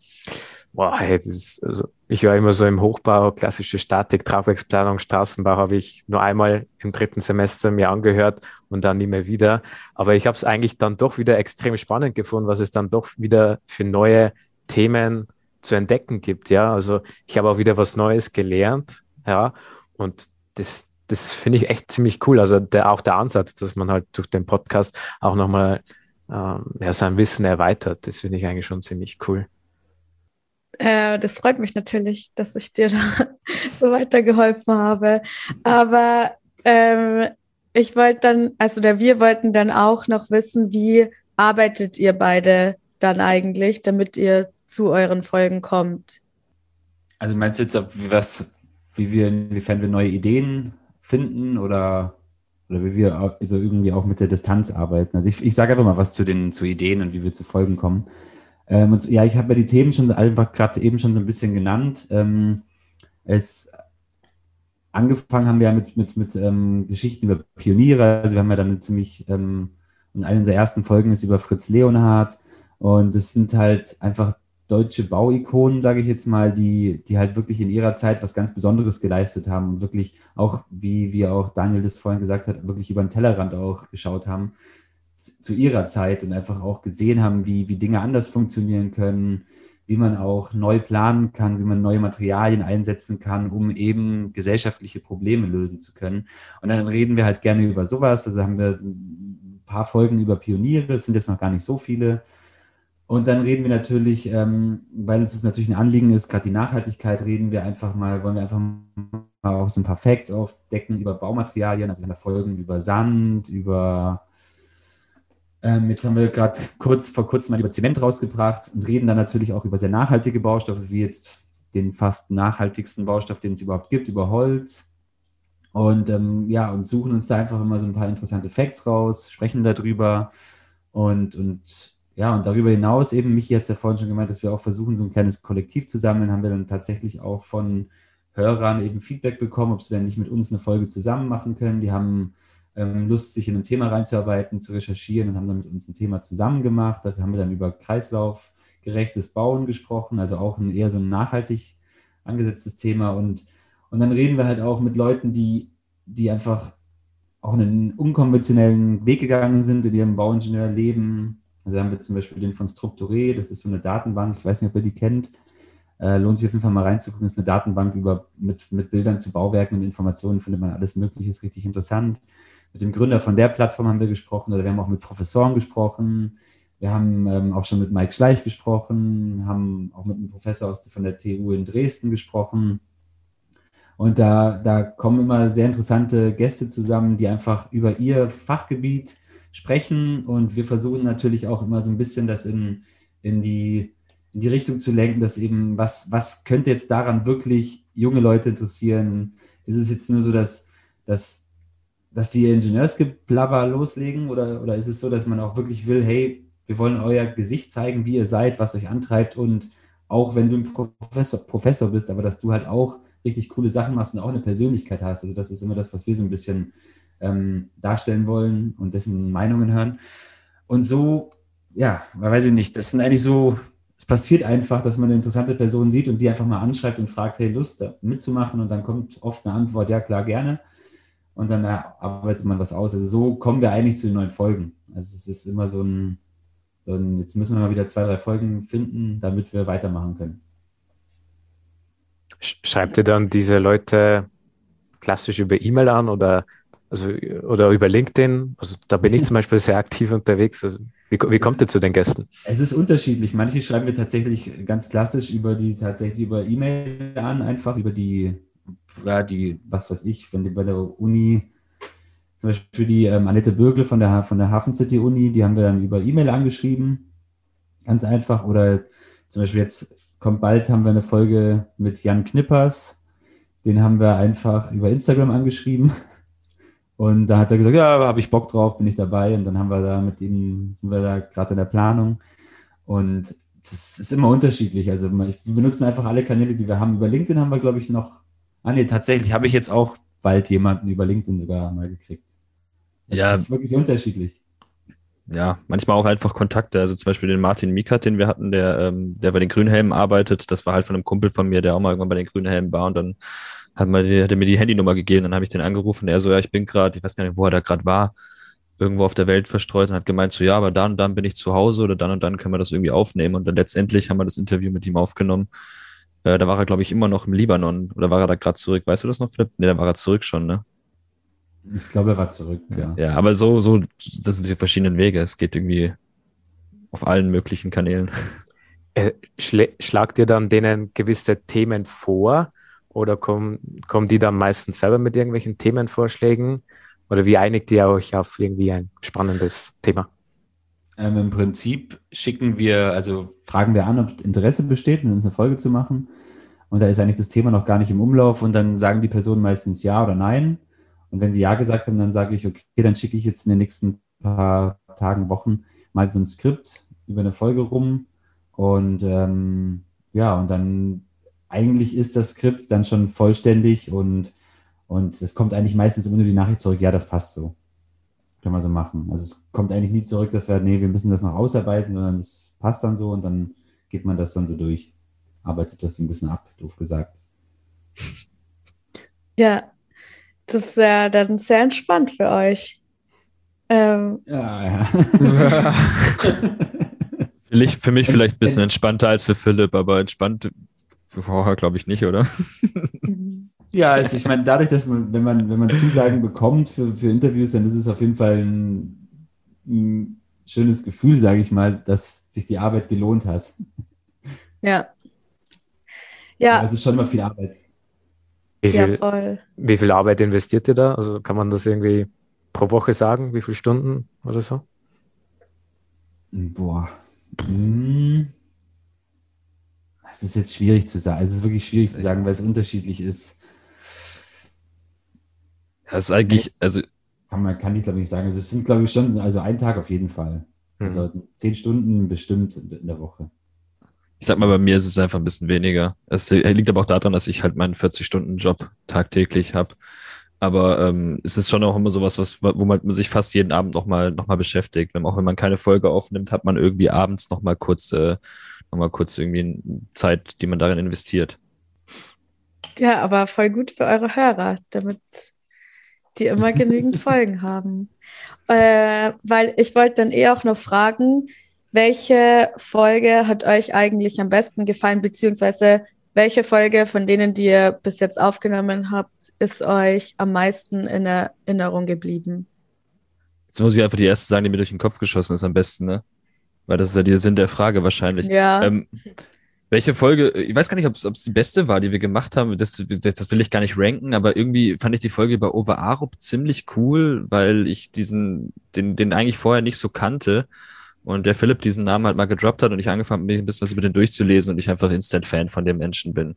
Boah, hey, ist, also ich war immer so im Hochbau, klassische Statik, Tragwerksplanung, Straßenbau habe ich nur einmal im dritten Semester mir angehört und dann nie mehr wieder. Aber ich habe es eigentlich dann doch wieder extrem spannend gefunden, was es dann doch wieder für neue Themen zu entdecken gibt. Ja, also ich habe auch wieder was Neues gelernt. Ja, und das, das finde ich echt ziemlich cool. Also der, auch der Ansatz, dass man halt durch den Podcast auch nochmal ähm, ja, sein Wissen erweitert, das finde ich eigentlich schon ziemlich cool. Äh, das freut mich natürlich, dass ich dir da so weitergeholfen habe. Aber ähm, ich wollte dann, also der, wir wollten dann auch noch wissen, wie arbeitet ihr beide dann eigentlich, damit ihr zu euren Folgen kommt? Also meinst du jetzt, was, wie wir, inwiefern wir neue Ideen finden oder, oder wie wir also irgendwie auch mit der Distanz arbeiten. Also ich, ich sage einfach mal was zu den zu Ideen und wie wir zu Folgen kommen. Ähm, und, ja, ich habe ja die Themen schon einfach gerade eben schon so ein bisschen genannt. Ähm, es angefangen haben wir ja mit, mit, mit ähm, Geschichten über Pioniere. Also wir haben ja dann eine ziemlich, ähm, in einer unserer ersten Folgen ist über Fritz Leonhardt. Und es sind halt einfach deutsche Bauikonen, sage ich jetzt mal, die, die halt wirklich in ihrer Zeit was ganz Besonderes geleistet haben und wirklich auch, wie, wie auch Daniel das vorhin gesagt hat, wirklich über den Tellerrand auch geschaut haben zu ihrer Zeit und einfach auch gesehen haben, wie, wie Dinge anders funktionieren können, wie man auch neu planen kann, wie man neue Materialien einsetzen kann, um eben gesellschaftliche Probleme lösen zu können. Und dann reden wir halt gerne über sowas. Also haben wir ein paar Folgen über Pioniere, es sind jetzt noch gar nicht so viele. Und dann reden wir natürlich, ähm, weil uns das natürlich ein Anliegen ist, gerade die Nachhaltigkeit, reden wir einfach mal, wollen wir einfach mal auch so ein paar Facts aufdecken über Baumaterialien, also in der Folgen über Sand, über ähm, jetzt haben wir gerade kurz vor kurzem mal über Zement rausgebracht und reden dann natürlich auch über sehr nachhaltige Baustoffe, wie jetzt den fast nachhaltigsten Baustoff, den es überhaupt gibt, über Holz. Und ähm, ja, und suchen uns da einfach immer so ein paar interessante Facts raus, sprechen darüber und, und ja, und darüber hinaus eben, Michi hat es ja vorhin schon gemeint, dass wir auch versuchen, so ein kleines Kollektiv zu sammeln, haben wir dann tatsächlich auch von Hörern eben Feedback bekommen, ob sie denn nicht mit uns eine Folge zusammen machen können. Die haben ähm, Lust, sich in ein Thema reinzuarbeiten, zu recherchieren und haben dann mit uns ein Thema zusammen gemacht. Da haben wir dann über kreislaufgerechtes Bauen gesprochen, also auch ein, eher so ein nachhaltig angesetztes Thema. Und, und dann reden wir halt auch mit Leuten, die, die einfach auch einen unkonventionellen Weg gegangen sind in ihrem Bauingenieurleben Also haben wir zum Beispiel den von Strukturé, das ist so eine Datenbank, ich weiß nicht, ob ihr die kennt. Äh, lohnt sich auf jeden Fall mal reinzugucken. Das ist eine Datenbank über, mit, mit Bildern zu Bauwerken und Informationen, findet man alles Mögliche, ist richtig interessant. Mit dem Gründer von der Plattform haben wir gesprochen oder wir haben auch mit Professoren gesprochen. Wir haben ähm, auch schon mit Mike Schleich gesprochen, haben auch mit einem Professor aus, von der TU in Dresden gesprochen. Und da, da kommen immer sehr interessante Gäste zusammen, die einfach über ihr Fachgebiet sprechen. Und wir versuchen natürlich auch immer so ein bisschen das in, in die in die Richtung zu lenken, dass eben, was, was könnte jetzt daran wirklich junge Leute interessieren? Ist es jetzt nur so, dass, dass, dass die Ingenieursgeblabber loslegen oder, oder ist es so, dass man auch wirklich will, hey, wir wollen euer Gesicht zeigen, wie ihr seid, was euch antreibt und auch wenn du ein Professor, Professor bist, aber dass du halt auch richtig coole Sachen machst und auch eine Persönlichkeit hast. Also das ist immer das, was wir so ein bisschen ähm, darstellen wollen und dessen Meinungen hören. Und so, ja, weiß ich nicht, das sind eigentlich so es passiert einfach, dass man eine interessante Person sieht und die einfach mal anschreibt und fragt, hey, Lust mitzumachen und dann kommt oft eine Antwort, ja klar, gerne. Und dann arbeitet man was aus. Also so kommen wir eigentlich zu den neuen Folgen. Also es ist immer so ein, so ein jetzt müssen wir mal wieder zwei, drei Folgen finden, damit wir weitermachen können. Schreibt ihr dann diese Leute klassisch über E-Mail an oder also oder über LinkedIn. Also da bin ich zum Beispiel sehr aktiv unterwegs. Also wie, wie kommt ihr zu den Gästen? Es ist unterschiedlich. Manche schreiben wir tatsächlich ganz klassisch über die tatsächlich über E-Mail an, einfach über die, ja, die, was weiß ich, wenn die bei der Uni, zum Beispiel die ähm, Annette Bürgle von der von der Hafen City Uni, die haben wir dann über E-Mail angeschrieben. Ganz einfach. Oder zum Beispiel jetzt kommt bald, haben wir eine Folge mit Jan Knippers. Den haben wir einfach über Instagram angeschrieben. Und da hat er gesagt, ja, habe ich Bock drauf, bin ich dabei. Und dann haben wir da mit ihm, sind wir da gerade in der Planung. Und es ist immer unterschiedlich. Also wir benutzen einfach alle Kanäle, die wir haben. Über LinkedIn haben wir, glaube ich, noch. Ah nee, tatsächlich habe ich jetzt auch bald jemanden über LinkedIn sogar mal gekriegt. Das ja. ist wirklich unterschiedlich. Ja, manchmal auch einfach Kontakte. Also zum Beispiel den Martin Mikat, den wir hatten, der, ähm, der bei den Grünhelmen arbeitet. Das war halt von einem Kumpel von mir, der auch mal irgendwann bei den Grünhelmen war und dann hat, die, hat er mir die Handynummer gegeben, dann habe ich den angerufen, er so, ja, ich bin gerade, ich weiß gar nicht, wo er da gerade war, irgendwo auf der Welt verstreut und hat gemeint, so, ja, aber dann und dann bin ich zu Hause oder dann und dann können wir das irgendwie aufnehmen und dann letztendlich haben wir das Interview mit ihm aufgenommen. Äh, da war er, glaube ich, immer noch im Libanon oder war er da gerade zurück? Weißt du das noch, Philipp? Nee, da war er zurück schon, ne? Ich glaube, er war zurück, ja. Ja, aber so, so, das sind die verschiedenen Wege. Es geht irgendwie auf allen möglichen Kanälen. Äh, schlagt ihr dann denen gewisse Themen vor oder kommen, kommen die dann meistens selber mit irgendwelchen Themenvorschlägen? Oder wie einigt ihr euch auf irgendwie ein spannendes Thema? Ähm, Im Prinzip schicken wir, also fragen wir an, ob Interesse besteht, mit uns eine Folge zu machen. Und da ist eigentlich das Thema noch gar nicht im Umlauf und dann sagen die Personen meistens ja oder nein. Und wenn sie ja gesagt haben, dann sage ich, okay, dann schicke ich jetzt in den nächsten paar Tagen, Wochen mal so ein Skript über eine Folge rum. Und ähm, ja, und dann eigentlich ist das Skript dann schon vollständig und, und es kommt eigentlich meistens immer nur die Nachricht zurück, ja, das passt so. Können wir so machen. Also es kommt eigentlich nie zurück, dass wir, nee, wir müssen das noch ausarbeiten, sondern es passt dann so und dann geht man das dann so durch. Arbeitet das ein bisschen ab, doof gesagt. Ja, das ist ja dann sehr entspannt für euch. Ähm. Ja, ja. für mich, für mich vielleicht ein bisschen entspannter als für Philipp, aber entspannt Vorher glaube ich nicht, oder? ja, also ich meine, dadurch, dass man, wenn man, wenn man Zusagen bekommt für, für Interviews, dann ist es auf jeden Fall ein, ein schönes Gefühl, sage ich mal, dass sich die Arbeit gelohnt hat. Ja. Ja. Aber es ist schon immer viel Arbeit. Wie viel, ja, voll. wie viel Arbeit investiert ihr da? Also kann man das irgendwie pro Woche sagen? Wie viele Stunden oder so? Boah. Hm. Es ist jetzt schwierig zu sagen. Es ist wirklich schwierig zu sagen, weil es unterschiedlich ist. Das ist eigentlich, also. Kann man, kann ich glaube ich nicht sagen. Also es sind, glaube ich, schon, also ein Tag auf jeden Fall. Mhm. Also zehn Stunden bestimmt in der Woche. Ich sag mal, bei mir ist es einfach ein bisschen weniger. Es liegt aber auch daran, dass ich halt meinen 40-Stunden-Job tagtäglich habe. Aber ähm, es ist schon auch immer sowas, was, wo man sich fast jeden Abend nochmal noch mal beschäftigt. Wenn, auch wenn man keine Folge aufnimmt, hat man irgendwie abends nochmal kurz äh, nochmal kurz irgendwie Zeit, die man darin investiert. Ja, aber voll gut für eure Hörer, damit die immer genügend Folgen haben. Äh, weil ich wollte dann eh auch noch fragen, welche Folge hat euch eigentlich am besten gefallen, beziehungsweise welche Folge von denen, die ihr bis jetzt aufgenommen habt, ist euch am meisten in Erinnerung geblieben? Jetzt muss ich einfach die erste sagen, die mir durch den Kopf geschossen ist am besten, ne? Weil das ist ja der Sinn der Frage wahrscheinlich. Ja. Ähm, welche Folge, ich weiß gar nicht, ob es die beste war, die wir gemacht haben. Das, das will ich gar nicht ranken, aber irgendwie fand ich die Folge über Over Arup ziemlich cool, weil ich diesen, den, den eigentlich vorher nicht so kannte. Und der Philipp diesen Namen halt mal gedroppt hat und ich angefangen habe, mir ein bisschen was über den durchzulesen und ich einfach Instant-Fan von dem Menschen bin.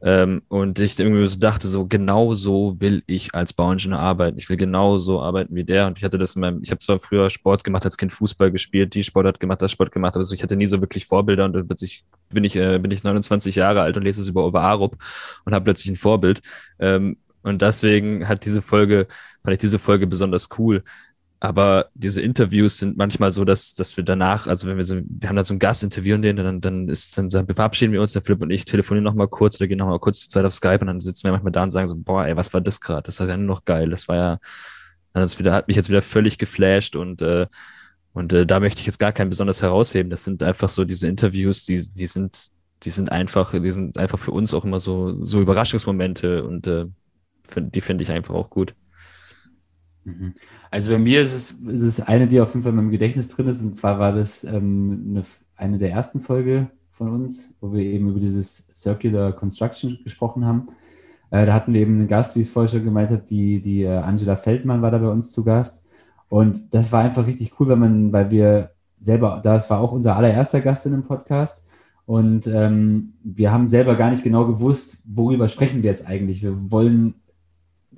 Ähm, und ich irgendwie so dachte, so genau so will ich als Bauingenieur arbeiten. Ich will genau so arbeiten wie der. Und ich hatte das in meinem, ich habe zwar früher Sport gemacht, als Kind Fußball gespielt, die Sport hat gemacht, das Sport gemacht, aber so, ich hatte nie so wirklich Vorbilder und dann plötzlich bin ich, äh, bin ich 29 Jahre alt und lese es über Over Arup und habe plötzlich ein Vorbild. Ähm, und deswegen hat diese Folge, fand ich diese Folge besonders cool, aber diese Interviews sind manchmal so, dass, dass wir danach, also wenn wir so, wir haben da so ein Gastinterview und den, dann, dann ist, dann verabschieden wir uns, der Philipp und ich telefonieren nochmal kurz oder gehen nochmal kurz zur Zeit auf Skype und dann sitzen wir manchmal da und sagen so, boah, ey, was war das gerade? Das war ja nur noch geil. Das war ja, das wieder, hat mich jetzt wieder völlig geflasht und, äh, und äh, da möchte ich jetzt gar keinen besonders herausheben. Das sind einfach so diese Interviews, die, die sind, die sind einfach, die sind einfach für uns auch immer so, so Überraschungsmomente und äh, die finde ich einfach auch gut. Mhm. Also bei mir ist es, ist es eine, die auf jeden Fall in meinem Gedächtnis drin ist. Und zwar war das ähm, eine, eine der ersten Folge von uns, wo wir eben über dieses Circular Construction gesprochen haben. Äh, da hatten wir eben einen Gast, wie ich es vorher schon gemeint habe, die, die äh, Angela Feldmann war da bei uns zu Gast. Und das war einfach richtig cool, weil man, weil wir selber, das war auch unser allererster Gast in dem Podcast. Und ähm, wir haben selber gar nicht genau gewusst, worüber sprechen wir jetzt eigentlich. Wir wollen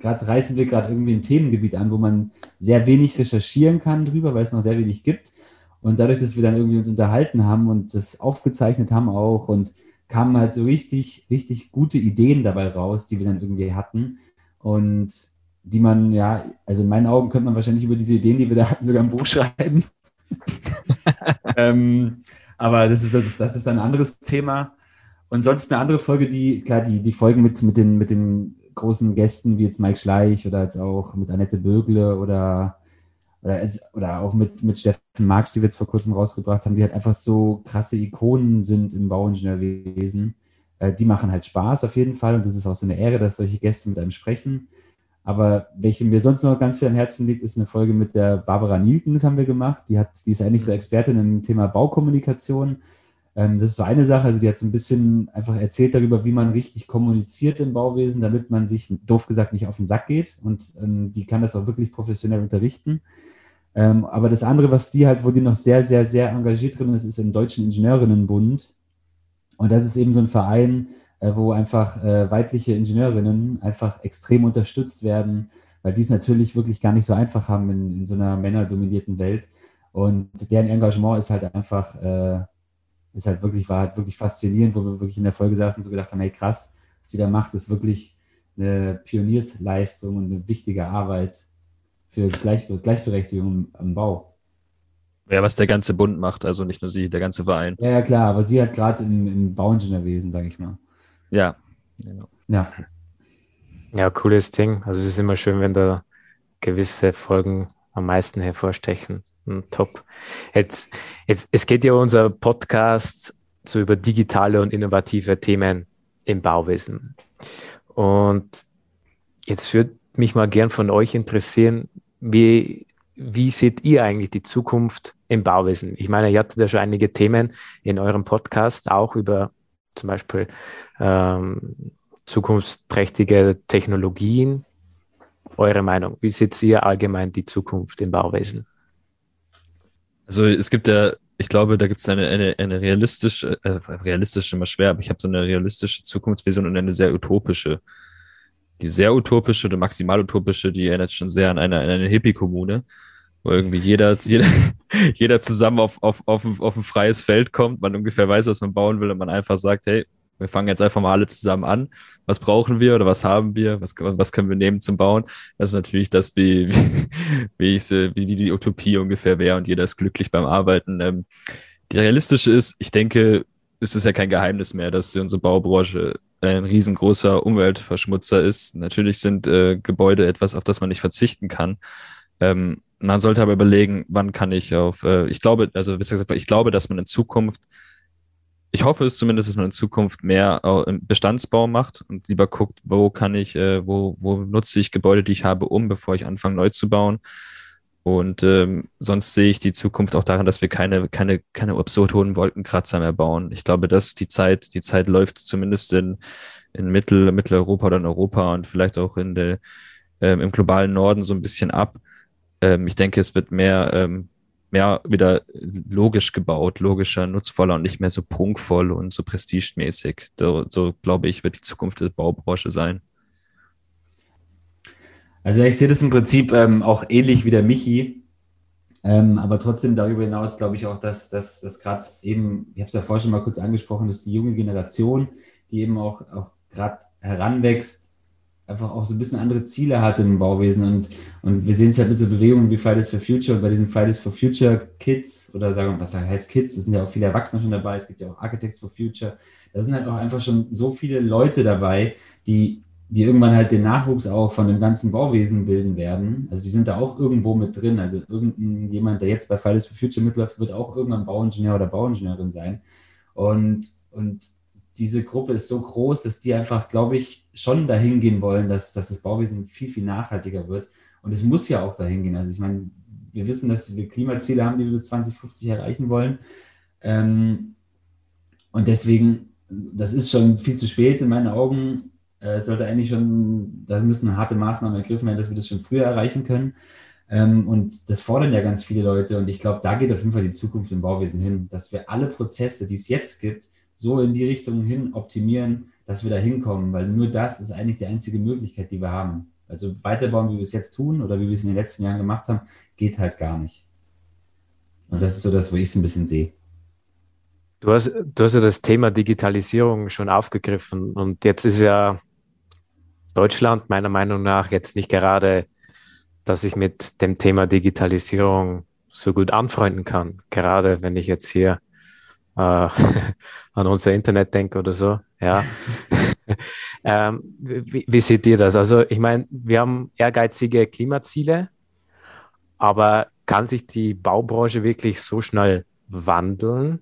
gerade reißen wir gerade irgendwie ein Themengebiet an, wo man sehr wenig recherchieren kann drüber, weil es noch sehr wenig gibt. Und dadurch, dass wir dann irgendwie uns unterhalten haben und das aufgezeichnet haben auch und kamen halt so richtig, richtig gute Ideen dabei raus, die wir dann irgendwie hatten. Und die man, ja, also in meinen Augen könnte man wahrscheinlich über diese Ideen, die wir da hatten, sogar ein Buch schreiben. ähm, aber das ist, das, das ist ein anderes Thema. Und sonst eine andere Folge, die, klar, die, die Folgen mit, mit, den, mit den großen Gästen wie jetzt Mike Schleich oder jetzt auch mit Annette Bögle oder, oder, oder auch mit, mit Steffen Marx, die wir jetzt vor kurzem rausgebracht haben, die halt einfach so krasse Ikonen sind im Bauingenieurwesen. Äh, die machen halt Spaß auf jeden Fall und das ist auch so eine Ehre, dass solche Gäste mit einem sprechen. Aber welche mir sonst noch ganz viel am Herzen liegt, ist eine Folge mit der Barbara Nielken, das haben wir gemacht. Die, hat, die ist eigentlich so Expertin im Thema Baukommunikation ähm, das ist so eine Sache, also die hat so ein bisschen einfach erzählt darüber, wie man richtig kommuniziert im Bauwesen, damit man sich, doof gesagt, nicht auf den Sack geht. Und ähm, die kann das auch wirklich professionell unterrichten. Ähm, aber das andere, was die halt, wo die noch sehr, sehr, sehr engagiert drin ist, ist im Deutschen Ingenieurinnenbund. Und das ist eben so ein Verein, äh, wo einfach äh, weibliche Ingenieurinnen einfach extrem unterstützt werden, weil die es natürlich wirklich gar nicht so einfach haben in, in so einer männerdominierten Welt. Und deren Engagement ist halt einfach äh, ist halt wirklich, war halt wirklich faszinierend, wo wir wirklich in der Folge saßen und so gedacht haben, hey krass, was die da macht, ist wirklich eine Pioniersleistung und eine wichtige Arbeit für Gleichbe Gleichberechtigung am Bau. Ja, was der ganze Bund macht, also nicht nur sie, der ganze Verein. Ja, ja klar, aber sie hat gerade im, im Bauingenieurwesen, sage ich mal. Ja, genau. Ja. Ja, cooles Ding. Also es ist immer schön, wenn da gewisse Folgen am meisten hervorstechen. Hm, top. Jetzt, jetzt, es geht ja unser Podcast so über digitale und innovative Themen im Bauwesen. Und jetzt würde mich mal gern von euch interessieren, wie, wie seht ihr eigentlich die Zukunft im Bauwesen? Ich meine, ihr hattet ja schon einige Themen in eurem Podcast, auch über zum Beispiel ähm, zukunftsträchtige Technologien. Eure Meinung, wie seht ihr allgemein die Zukunft im Bauwesen? Also es gibt ja, ich glaube, da gibt es eine, eine, eine realistische, äh, realistisch immer schwer, aber ich habe so eine realistische Zukunftsvision und eine sehr utopische. Die sehr utopische oder maximal utopische, die erinnert schon sehr an eine, an eine Hippie-Kommune, wo irgendwie jeder, jeder, jeder zusammen auf, auf, auf, auf ein freies Feld kommt, man ungefähr weiß, was man bauen will und man einfach sagt, hey, wir fangen jetzt einfach mal alle zusammen an. Was brauchen wir oder was haben wir? Was, was können wir nehmen zum Bauen? Das ist natürlich das, wie, wie, ich, wie die Utopie ungefähr wäre und jeder ist glücklich beim Arbeiten. Ähm, die realistische ist, ich denke, es ist ja kein Geheimnis mehr, dass unsere Baubranche ein riesengroßer Umweltverschmutzer ist. Natürlich sind äh, Gebäude etwas, auf das man nicht verzichten kann. Ähm, man sollte aber überlegen, wann kann ich auf, äh, ich glaube, also ich glaube, dass man in Zukunft, ich hoffe es zumindest, dass man in Zukunft mehr äh, Bestandsbau macht und lieber guckt, wo kann ich, äh, wo, wo nutze ich Gebäude, die ich habe, um, bevor ich anfange neu zu bauen. Und ähm, sonst sehe ich die Zukunft auch daran, dass wir keine, keine, keine absurd hohen Wolkenkratzer mehr bauen. Ich glaube, dass die Zeit, die Zeit läuft zumindest in, in Mittel, Mitteleuropa oder in Europa und vielleicht auch in der, ähm, im globalen Norden so ein bisschen ab. Ähm, ich denke, es wird mehr, ähm, mehr wieder logisch gebaut, logischer, nutzvoller und nicht mehr so prunkvoll und so prestigemäßig. So, so glaube ich, wird die Zukunft der Baubranche sein. Also ich sehe das im Prinzip ähm, auch ähnlich wie der Michi. Ähm, aber trotzdem darüber hinaus glaube ich auch, dass das gerade eben, ich habe es ja vorher schon mal kurz angesprochen, dass die junge Generation, die eben auch, auch gerade heranwächst, einfach auch so ein bisschen andere Ziele hat im Bauwesen. Und, und wir sehen es halt mit so Bewegungen wie Fridays for Future und bei diesen Fridays for Future Kids oder sagen wir, was heißt Kids, es sind ja auch viele Erwachsene schon dabei, es gibt ja auch Architects for Future. Da sind halt auch einfach schon so viele Leute dabei, die die irgendwann halt den Nachwuchs auch von dem ganzen Bauwesen bilden werden. Also die sind da auch irgendwo mit drin. Also irgendjemand, der jetzt bei Fridays for Future mitläuft, wird auch irgendwann Bauingenieur oder Bauingenieurin sein. Und, und diese Gruppe ist so groß, dass die einfach, glaube ich, schon dahin gehen wollen, dass, dass das Bauwesen viel, viel nachhaltiger wird. Und es muss ja auch dahin gehen. Also ich meine, wir wissen, dass wir Klimaziele haben, die wir bis 2050 erreichen wollen. Ähm, und deswegen, das ist schon viel zu spät in meinen Augen äh, sollte eigentlich schon, da müssen harte Maßnahmen ergriffen werden, dass wir das schon früher erreichen können. Ähm, und das fordern ja ganz viele Leute. Und ich glaube, da geht auf jeden Fall die Zukunft im Bauwesen hin, dass wir alle Prozesse, die es jetzt gibt, so in die Richtung hin optimieren, dass wir da hinkommen, weil nur das ist eigentlich die einzige Möglichkeit, die wir haben. Also weiterbauen, wie wir es jetzt tun oder wie wir es in den letzten Jahren gemacht haben, geht halt gar nicht. Und das ist so das, wo ich es ein bisschen sehe. Du hast, du hast ja das Thema Digitalisierung schon aufgegriffen und jetzt ist ja Deutschland meiner Meinung nach jetzt nicht gerade, dass ich mit dem Thema Digitalisierung so gut anfreunden kann. Gerade wenn ich jetzt hier an unser Internet denke oder so. Ja. ähm, wie, wie seht ihr das? Also ich meine, wir haben ehrgeizige Klimaziele, aber kann sich die Baubranche wirklich so schnell wandeln?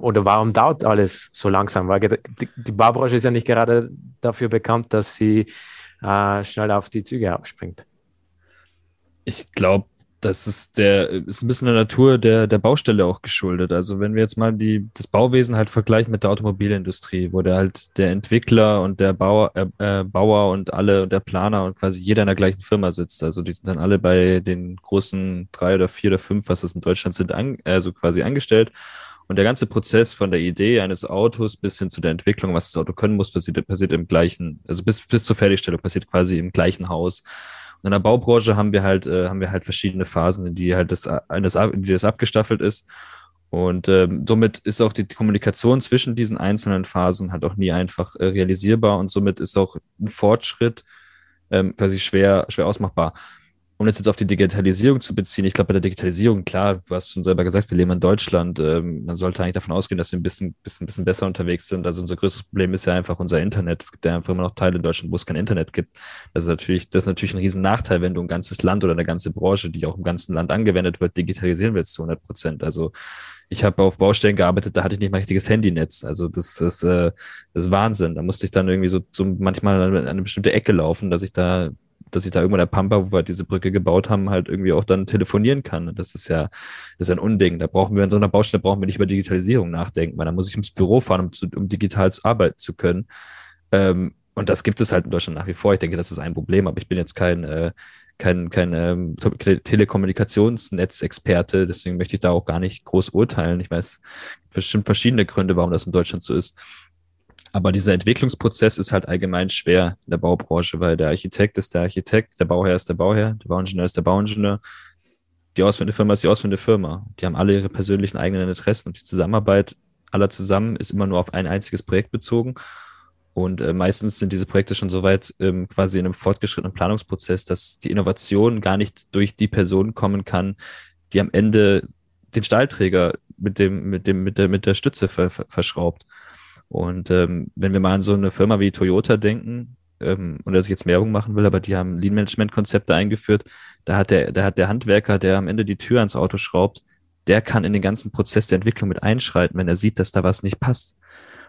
oder warum dauert alles so langsam? Weil die, die Baubranche ist ja nicht gerade dafür bekannt, dass sie äh, schnell auf die Züge abspringt. Ich glaube, das ist der ist ein bisschen der Natur der, der Baustelle auch geschuldet. Also wenn wir jetzt mal die, das Bauwesen halt vergleichen mit der Automobilindustrie, wo der halt der Entwickler und der Bauer, äh, äh Bauer und alle und der Planer und quasi jeder in der gleichen Firma sitzt. Also die sind dann alle bei den großen drei oder vier oder fünf, was es in Deutschland sind, an, also quasi angestellt und der ganze Prozess von der Idee eines Autos bis hin zu der Entwicklung, was das Auto können muss, passiert, passiert im gleichen, also bis, bis zur Fertigstellung passiert quasi im gleichen Haus. Und in der Baubranche haben wir halt, äh, haben wir halt verschiedene Phasen, in die halt das, eines, in die das abgestaffelt ist. Und ähm, somit ist auch die Kommunikation zwischen diesen einzelnen Phasen halt auch nie einfach äh, realisierbar und somit ist auch ein Fortschritt ähm, quasi schwer, schwer ausmachbar um das jetzt auf die Digitalisierung zu beziehen, ich glaube, bei der Digitalisierung, klar, du hast schon selber gesagt, wir leben in Deutschland. Ähm, man sollte eigentlich davon ausgehen, dass wir ein bisschen, bisschen, bisschen besser unterwegs sind. Also unser größtes Problem ist ja einfach unser Internet. Es gibt ja einfach immer noch Teile in Deutschland, wo es kein Internet gibt. Das ist natürlich, das ist natürlich ein riesen Nachteil, wenn du ein ganzes Land oder eine ganze Branche, die auch im ganzen Land angewendet wird, digitalisieren willst zu 100 Prozent. Also ich habe auf Baustellen gearbeitet, da hatte ich nicht mal richtiges Handynetz. Also das ist, äh, das ist Wahnsinn. Da musste ich dann irgendwie so, so manchmal an eine bestimmte Ecke laufen, dass ich da dass ich da irgendwo in der Pampa, wo wir diese Brücke gebaut haben, halt irgendwie auch dann telefonieren kann. Das ist ja, das ist ein Unding. Da brauchen wir in so einer Baustelle brauchen wir nicht über Digitalisierung nachdenken, weil da muss ich ins Büro fahren, um, zu, um digital arbeiten zu können. Ähm, und das gibt es halt in Deutschland nach wie vor. Ich denke, das ist ein Problem, aber ich bin jetzt kein, äh, kein, kein ähm, Telekommunikationsnetzexperte, deswegen möchte ich da auch gar nicht groß urteilen. Ich weiß bestimmt verschiedene Gründe, warum das in Deutschland so ist. Aber dieser Entwicklungsprozess ist halt allgemein schwer in der Baubranche, weil der Architekt ist der Architekt, der Bauherr ist der Bauherr, der Bauingenieur ist der Bauingenieur, die ausführende Firma ist die ausführende Firma. Die haben alle ihre persönlichen eigenen Interessen und die Zusammenarbeit aller zusammen ist immer nur auf ein einziges Projekt bezogen. Und äh, meistens sind diese Projekte schon so weit ähm, quasi in einem fortgeschrittenen Planungsprozess, dass die Innovation gar nicht durch die Person kommen kann, die am Ende den Stahlträger mit dem, mit dem, mit der, mit der Stütze ver, ver, verschraubt. Und ähm, wenn wir mal an so eine Firma wie Toyota denken, ähm, und dass ich jetzt Werbung machen will, aber die haben Lean-Management-Konzepte eingeführt. Da hat der, da hat der Handwerker, der am Ende die Tür ans Auto schraubt, der kann in den ganzen Prozess der Entwicklung mit einschreiten, wenn er sieht, dass da was nicht passt.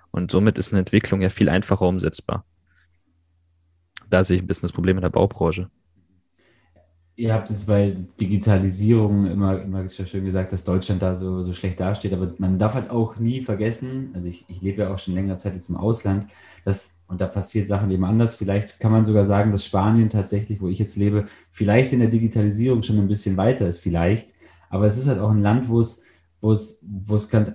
Und somit ist eine Entwicklung ja viel einfacher umsetzbar. Da sehe ich ein bisschen das Problem in der Baubranche. Ihr habt jetzt bei Digitalisierung immer, immer schön gesagt, dass Deutschland da so, so schlecht dasteht, aber man darf halt auch nie vergessen, also ich, ich lebe ja auch schon länger Zeit jetzt im Ausland, dass, und da passiert Sachen eben anders. Vielleicht kann man sogar sagen, dass Spanien tatsächlich, wo ich jetzt lebe, vielleicht in der Digitalisierung schon ein bisschen weiter ist, vielleicht. Aber es ist halt auch ein Land, wo es, wo es, wo es ganz,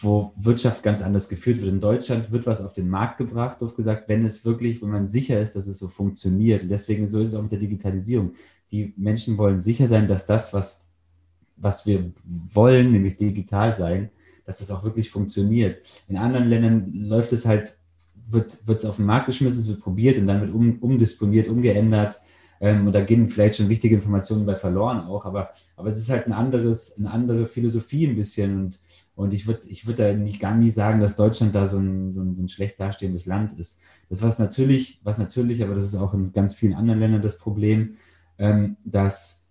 wo Wirtschaft ganz anders geführt wird. In Deutschland wird was auf den Markt gebracht, oft gesagt, wenn es wirklich, wenn man sicher ist, dass es so funktioniert. Und deswegen so ist es auch mit der Digitalisierung die Menschen wollen sicher sein, dass das, was, was wir wollen, nämlich digital sein, dass das auch wirklich funktioniert. In anderen Ländern läuft es halt, wird es auf den Markt geschmissen, es wird probiert und dann wird um, umdisponiert, umgeändert. Ähm, und da gehen vielleicht schon wichtige Informationen bei verloren auch, aber, aber es ist halt ein anderes, eine andere Philosophie ein bisschen. Und, und ich würde ich würd da nicht gar nie sagen, dass Deutschland da so ein, so ein, so ein schlecht dastehendes Land ist. Das was natürlich, was natürlich, aber das ist auch in ganz vielen anderen Ländern das Problem, ähm, dass,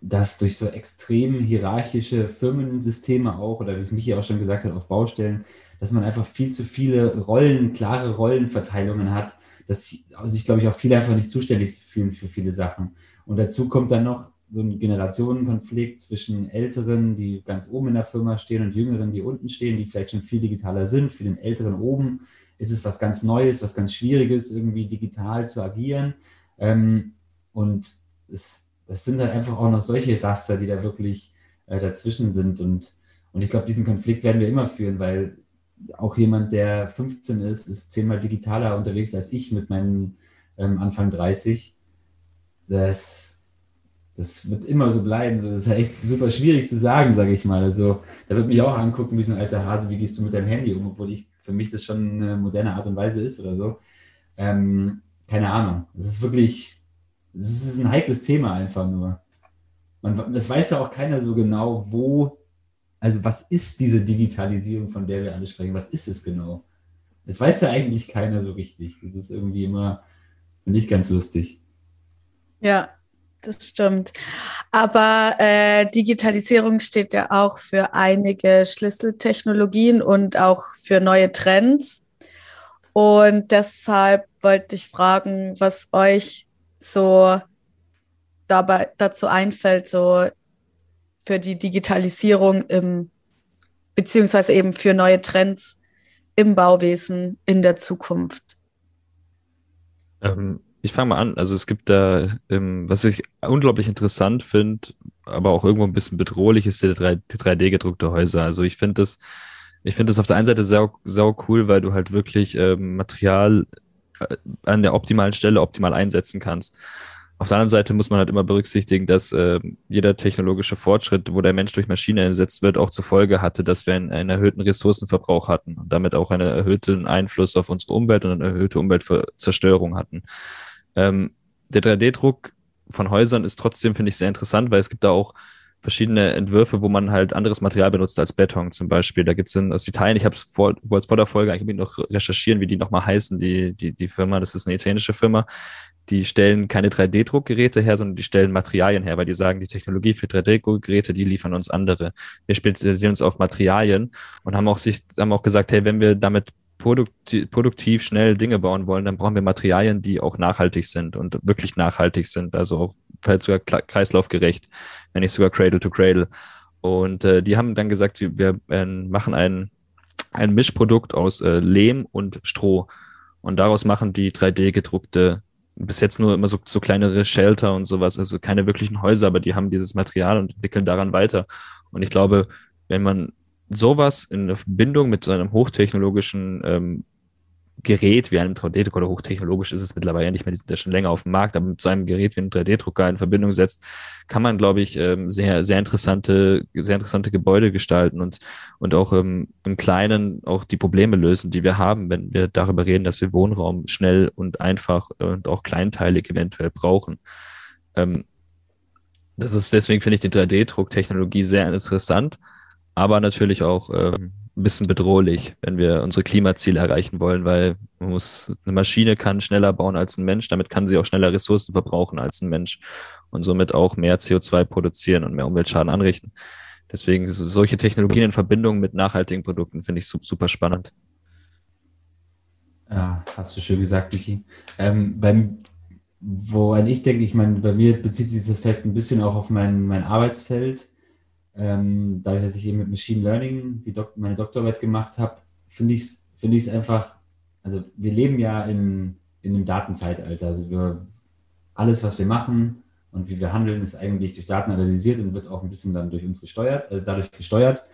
dass durch so extrem hierarchische Firmensysteme auch, oder wie es Michi auch schon gesagt hat, auf Baustellen, dass man einfach viel zu viele Rollen, klare Rollenverteilungen hat, dass sich, glaube ich, auch viele einfach nicht zuständig fühlen für viele Sachen. Und dazu kommt dann noch so ein Generationenkonflikt zwischen Älteren, die ganz oben in der Firma stehen, und Jüngeren, die unten stehen, die vielleicht schon viel digitaler sind. Für den Älteren oben ist es was ganz Neues, was ganz Schwieriges, irgendwie digital zu agieren. Ähm, und es, das sind halt einfach auch noch solche Raster, die da wirklich äh, dazwischen sind. Und, und ich glaube, diesen Konflikt werden wir immer führen, weil auch jemand, der 15 ist, ist zehnmal digitaler unterwegs als ich mit meinen ähm, Anfang 30. Das, das wird immer so bleiben. Das ist echt super schwierig zu sagen, sage ich mal. Also, da wird mich auch angucken, wie so ein alter Hase, wie gehst du mit deinem Handy um, obwohl ich für mich das schon eine moderne Art und Weise ist oder so. Ähm, keine Ahnung. Es ist wirklich, es ist ein heikles Thema einfach nur. Man, das weiß ja auch keiner so genau, wo, also was ist diese Digitalisierung, von der wir alle sprechen? Was ist es genau? Das weiß ja eigentlich keiner so richtig. Das ist irgendwie immer, nicht ganz lustig. Ja, das stimmt. Aber äh, Digitalisierung steht ja auch für einige Schlüsseltechnologien und auch für neue Trends. Und deshalb wollte ich fragen, was euch so dabei dazu einfällt, so für die Digitalisierung im, beziehungsweise eben für neue Trends im Bauwesen in der Zukunft? Ähm, ich fange mal an. Also es gibt da, ähm, was ich unglaublich interessant finde, aber auch irgendwo ein bisschen bedrohlich, ist die, 3, die 3D-gedruckte Häuser. Also ich finde das, ich finde das auf der einen Seite sau, sau cool, weil du halt wirklich ähm, Material an der optimalen Stelle optimal einsetzen kannst. Auf der anderen Seite muss man halt immer berücksichtigen, dass äh, jeder technologische Fortschritt, wo der Mensch durch Maschine ersetzt wird, auch zur Folge hatte, dass wir einen, einen erhöhten Ressourcenverbrauch hatten und damit auch einen erhöhten Einfluss auf unsere Umwelt und eine erhöhte Umweltzerstörung hatten. Ähm, der 3D-Druck von Häusern ist trotzdem, finde ich, sehr interessant, weil es gibt da auch verschiedene Entwürfe, wo man halt anderes Material benutzt als Beton zum Beispiel. Da gibt es aus Italien, ich habe es vor, wollte vor der Folge eigentlich noch recherchieren, wie die nochmal heißen, die, die, die Firma, das ist eine italienische Firma, die stellen keine 3D-Druckgeräte her, sondern die stellen Materialien her, weil die sagen, die Technologie für 3D-Druckgeräte, die liefern uns andere. Wir spezialisieren uns auf Materialien und haben auch sich, haben auch gesagt, hey, wenn wir damit produktiv, produktiv schnell Dinge bauen wollen, dann brauchen wir Materialien, die auch nachhaltig sind und wirklich nachhaltig sind, also auch vielleicht sogar kreislaufgerecht, wenn nicht sogar Cradle to Cradle. Und äh, die haben dann gesagt, wir, wir äh, machen ein, ein Mischprodukt aus äh, Lehm und Stroh. Und daraus machen die 3D-gedruckte, bis jetzt nur immer so, so kleinere Shelter und sowas, also keine wirklichen Häuser, aber die haben dieses Material und entwickeln daran weiter. Und ich glaube, wenn man sowas in Verbindung mit so einem hochtechnologischen ähm, Gerät wie einem 3D-Drucker oder hochtechnologisch ist es mittlerweile nicht mehr, die sind ja schon länger auf dem Markt, aber mit so einem Gerät wie einem 3D-Drucker in Verbindung setzt, kann man, glaube ich, ähm, sehr, sehr interessante, sehr interessante Gebäude gestalten und, und auch ähm, im Kleinen auch die Probleme lösen, die wir haben, wenn wir darüber reden, dass wir Wohnraum schnell und einfach und auch kleinteilig eventuell brauchen. Ähm, das ist, deswegen finde ich die 3D-Drucktechnologie sehr interessant aber natürlich auch ähm, ein bisschen bedrohlich, wenn wir unsere Klimaziele erreichen wollen, weil man muss, eine Maschine kann schneller bauen als ein Mensch, damit kann sie auch schneller Ressourcen verbrauchen als ein Mensch und somit auch mehr CO2 produzieren und mehr Umweltschaden anrichten. Deswegen solche Technologien in Verbindung mit nachhaltigen Produkten finde ich super spannend. Ja, hast du schön gesagt, Vicky. Ähm, beim, woran ich denke, ich meine, bei mir bezieht sich das Feld ein bisschen auch auf mein, mein Arbeitsfeld. Ähm, dadurch, dass ich eben mit Machine Learning Dok meine Doktorarbeit gemacht habe, finde ich es find ich's einfach, also wir leben ja in, in einem Datenzeitalter. Also wir, alles, was wir machen und wie wir handeln, ist eigentlich durch Daten analysiert und wird auch ein bisschen dann durch uns gesteuert, äh, dadurch gesteuert,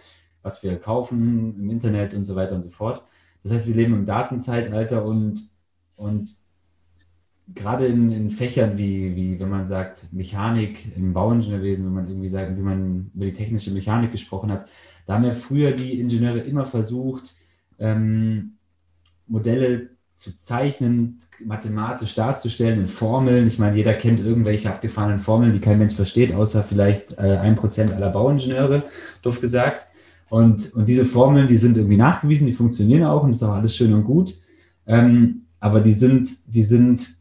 was wir kaufen im Internet und so weiter und so fort. Das heißt, wir leben im Datenzeitalter und, und gerade in, in Fächern wie, wie, wenn man sagt, Mechanik im Bauingenieurwesen, wenn man irgendwie sagt, wie man über die technische Mechanik gesprochen hat, da haben ja früher die Ingenieure immer versucht, ähm, Modelle zu zeichnen, mathematisch darzustellen in Formeln. Ich meine, jeder kennt irgendwelche abgefahrenen Formeln, die kein Mensch versteht, außer vielleicht äh, ein Prozent aller Bauingenieure, doof gesagt. Und, und diese Formeln, die sind irgendwie nachgewiesen, die funktionieren auch und ist auch alles schön und gut. Ähm, aber die sind, die sind,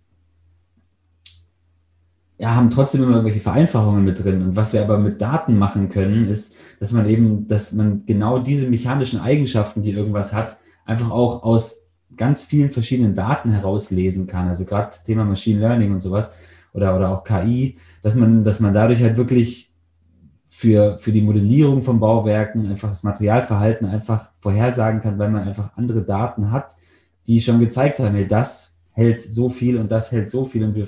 ja, haben trotzdem immer irgendwelche Vereinfachungen mit drin. Und was wir aber mit Daten machen können, ist, dass man eben, dass man genau diese mechanischen Eigenschaften, die irgendwas hat, einfach auch aus ganz vielen verschiedenen Daten herauslesen kann. Also gerade Thema Machine Learning und sowas oder, oder auch KI, dass man, dass man dadurch halt wirklich für, für die Modellierung von Bauwerken einfach das Materialverhalten einfach vorhersagen kann, weil man einfach andere Daten hat, die schon gezeigt haben, hey, das hält so viel und das hält so viel und wir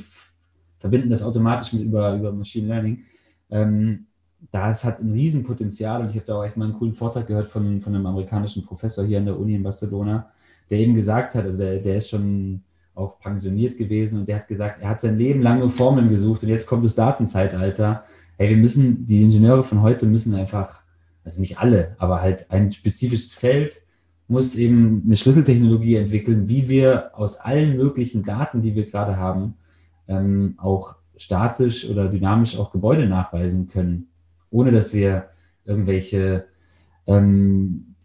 verbinden das automatisch mit über, über Machine Learning. Ähm, das hat ein Riesenpotenzial und ich habe da auch echt mal einen coolen Vortrag gehört von, von einem amerikanischen Professor hier an der Uni in Barcelona, der eben gesagt hat, also der, der ist schon auch pensioniert gewesen und der hat gesagt, er hat sein Leben lang nur Formeln gesucht und jetzt kommt das Datenzeitalter hey, wir müssen, die Ingenieure von heute müssen einfach, also nicht alle, aber halt ein spezifisches Feld muss eben eine Schlüsseltechnologie entwickeln, wie wir aus allen möglichen Daten, die wir gerade haben, ähm, auch statisch oder dynamisch auch Gebäude nachweisen können, ohne dass wir irgendwelche ähm,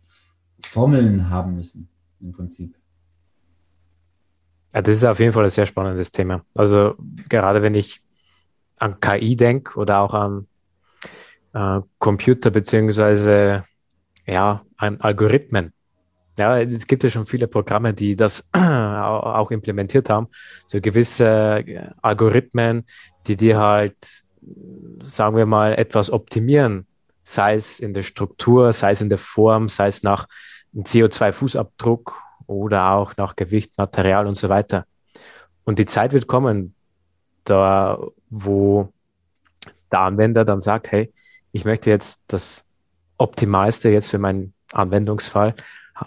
Formeln haben müssen, im Prinzip. Ja, das ist auf jeden Fall ein sehr spannendes Thema. Also gerade wenn ich an KI denke oder auch an äh, Computer beziehungsweise ja, an Algorithmen. Ja, es gibt ja schon viele Programme, die das auch implementiert haben. So gewisse äh, Algorithmen, die dir halt, sagen wir mal, etwas optimieren, sei es in der Struktur, sei es in der Form, sei es nach CO2-Fußabdruck oder auch nach Gewicht, Material und so weiter. Und die Zeit wird kommen, da wo der Anwender dann sagt, hey, ich möchte jetzt das Optimalste jetzt für meinen Anwendungsfall,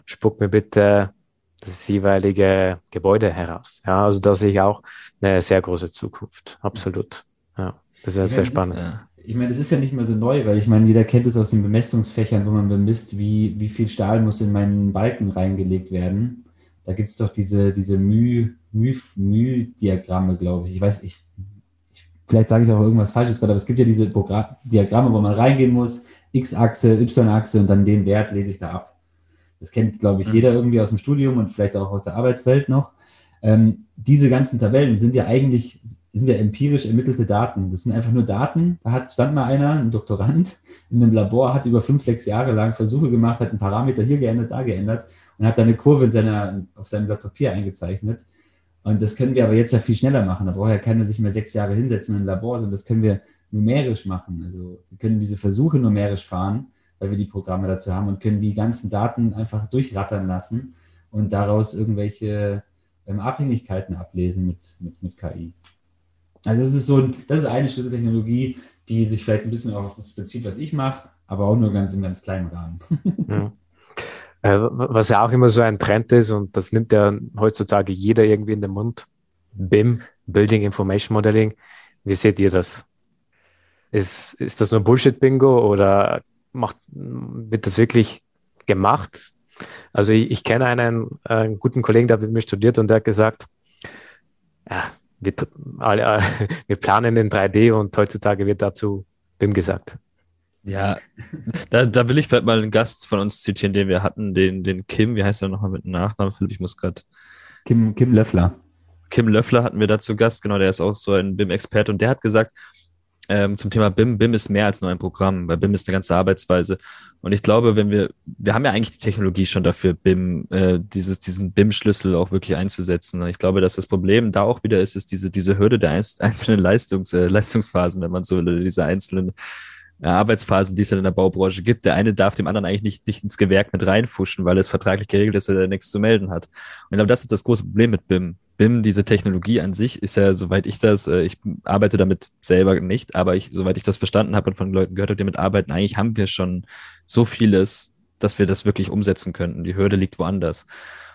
spuck mir bitte das jeweilige Gebäude heraus. Ja, also da sehe ich auch eine sehr große Zukunft. Absolut. Ja, das ist ja sehr spannend. Ist, ich meine, das ist ja nicht mehr so neu, weil ich meine, jeder kennt es aus den Bemessungsfächern, wo man bemisst, wie, wie viel Stahl muss in meinen Balken reingelegt werden. Da gibt es doch diese, diese Müh-Diagramme, glaube ich. Ich weiß, ich vielleicht sage ich auch irgendwas Falsches gerade, aber es gibt ja diese Diagramme, wo man reingehen muss, X-Achse, Y-Achse und dann den Wert lese ich da ab. Das kennt, glaube ich, mhm. jeder irgendwie aus dem Studium und vielleicht auch aus der Arbeitswelt noch. Ähm, diese ganzen Tabellen sind ja eigentlich, sind ja empirisch ermittelte Daten. Das sind einfach nur Daten. Da hat, stand mal einer, ein Doktorand, in einem Labor, hat über fünf, sechs Jahre lang Versuche gemacht, hat einen Parameter hier geändert, da geändert und hat da eine Kurve in seiner, auf seinem Blatt Papier eingezeichnet. Und das können wir aber jetzt ja viel schneller machen. Da braucht ja keiner sich mehr sechs Jahre hinsetzen in ein Labor, sondern das können wir numerisch machen. Also wir können diese Versuche numerisch fahren, weil wir die Programme dazu haben und können die ganzen Daten einfach durchrattern lassen und daraus irgendwelche ähm, Abhängigkeiten ablesen mit, mit, mit KI. Also das ist so, das ist eine Schlüsseltechnologie, die sich vielleicht ein bisschen auf das bezieht, was ich mache, aber auch nur ganz im ganz kleinen Rahmen. Ja. Äh, was ja auch immer so ein Trend ist, und das nimmt ja heutzutage jeder irgendwie in den Mund, BIM, Building Information Modeling. Wie seht ihr das? Ist, ist das nur Bullshit-Bingo oder macht, wird das wirklich gemacht? Also ich, ich kenne einen, einen, guten Kollegen, der mit mir studiert und der hat gesagt, ja, wir, alle, wir planen in 3D und heutzutage wird dazu BIM gesagt. Ja, da, da will ich vielleicht mal einen Gast von uns zitieren, den wir hatten, den, den Kim, wie heißt er nochmal mit dem Nachnamen, Philipp, ich muss gerade. Kim, Kim Löffler. Kim Löffler hatten wir da zu Gast, genau, der ist auch so ein BIM-Experte und der hat gesagt, ähm, zum Thema BIM, BIM ist mehr als nur ein Programm, weil BIM ist eine ganze Arbeitsweise. Und ich glaube, wenn wir, wir haben ja eigentlich die Technologie schon dafür, BIM, äh, dieses, diesen BIM-Schlüssel auch wirklich einzusetzen. Ich glaube, dass das Problem da auch wieder ist, ist diese, diese Hürde der einzelnen Leistungs, äh, Leistungsphasen, wenn man so will, diese einzelnen Arbeitsphasen, die es in der Baubranche gibt. Der eine darf dem anderen eigentlich nicht, nicht ins Gewerk mit reinfuschen, weil es vertraglich geregelt ist, dass er nichts zu melden hat. Und ich glaube, das ist das große Problem mit BIM. BIM, diese Technologie an sich, ist ja, soweit ich das, äh, ich arbeite damit selber nicht, aber ich, soweit ich das verstanden habe und von Leuten gehört habe, die damit arbeiten, eigentlich haben wir schon so vieles, dass wir das wirklich umsetzen könnten. Die Hürde liegt woanders.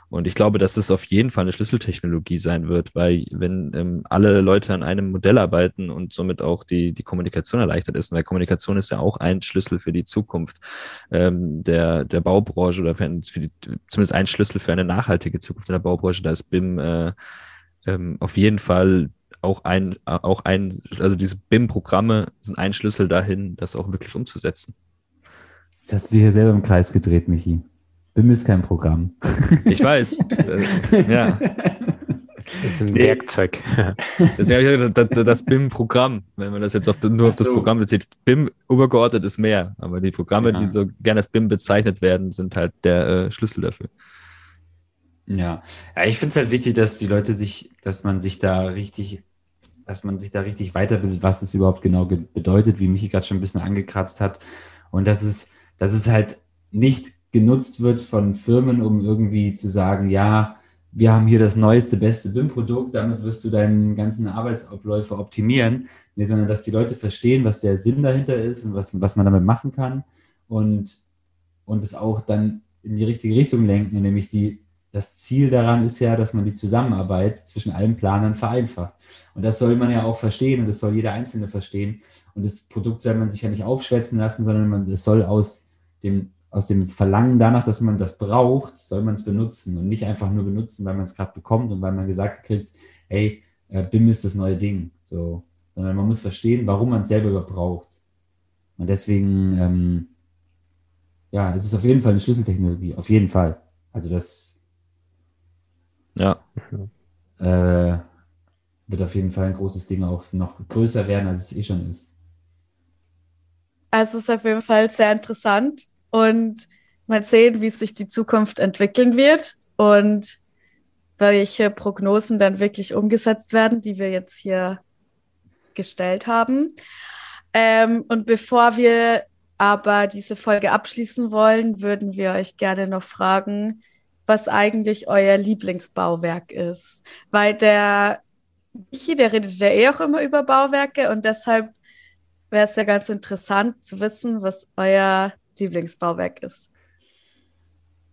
Und ich glaube, dass es auf jeden Fall eine Schlüsseltechnologie sein wird, weil wenn ähm, alle Leute an einem Modell arbeiten und somit auch die, die Kommunikation erleichtert ist, weil Kommunikation ist ja auch ein Schlüssel für die Zukunft ähm, der, der Baubranche oder für, für die, zumindest ein Schlüssel für eine nachhaltige Zukunft in der Baubranche, da ist BIM äh, ähm, auf jeden Fall auch ein, auch ein, also diese BIM-Programme sind ein Schlüssel dahin, das auch wirklich umzusetzen. Jetzt hast du dich ja selber im Kreis gedreht, Michi. BIM ist kein Programm. Ich weiß. ja. Das ist ein Werkzeug. Das ist das, das BIM-Programm, wenn man das jetzt auf, nur auf das Programm bezieht. BIM übergeordnet ist mehr, aber die Programme, ja. die so gerne als BIM bezeichnet werden, sind halt der äh, Schlüssel dafür. Ja, ja ich finde es halt wichtig, dass die Leute sich, dass man sich da richtig, dass man sich da richtig weiterbildet, was es überhaupt genau bedeutet, wie Michi gerade schon ein bisschen angekratzt hat. Und dass es, dass es halt nicht genutzt wird von Firmen, um irgendwie zu sagen, ja, wir haben hier das neueste, beste BIM-Produkt, damit wirst du deinen ganzen Arbeitsabläufe optimieren, nee, sondern dass die Leute verstehen, was der Sinn dahinter ist und was, was man damit machen kann und, und es auch dann in die richtige Richtung lenken, nämlich die, das Ziel daran ist ja, dass man die Zusammenarbeit zwischen allen Planern vereinfacht. Und das soll man ja auch verstehen und das soll jeder Einzelne verstehen. Und das Produkt soll man sich ja nicht aufschwätzen lassen, sondern es soll aus dem aus dem Verlangen danach, dass man das braucht, soll man es benutzen und nicht einfach nur benutzen, weil man es gerade bekommt und weil man gesagt kriegt, hey, äh, BIM ist das neue Ding. So, sondern man muss verstehen, warum man es selber braucht. Und deswegen, ähm, ja, es ist auf jeden Fall eine Schlüsseltechnologie, auf jeden Fall. Also das ja. Äh, wird auf jeden Fall ein großes Ding auch noch größer werden, als es eh schon ist. Also es ist auf jeden Fall sehr interessant und mal sehen, wie sich die Zukunft entwickeln wird und welche Prognosen dann wirklich umgesetzt werden, die wir jetzt hier gestellt haben. Ähm, und bevor wir aber diese Folge abschließen wollen, würden wir euch gerne noch fragen, was eigentlich euer Lieblingsbauwerk ist. Weil der Michi, der redet ja eh auch immer über Bauwerke und deshalb wäre es ja ganz interessant zu wissen, was euer Lieblingsbauwerk ist?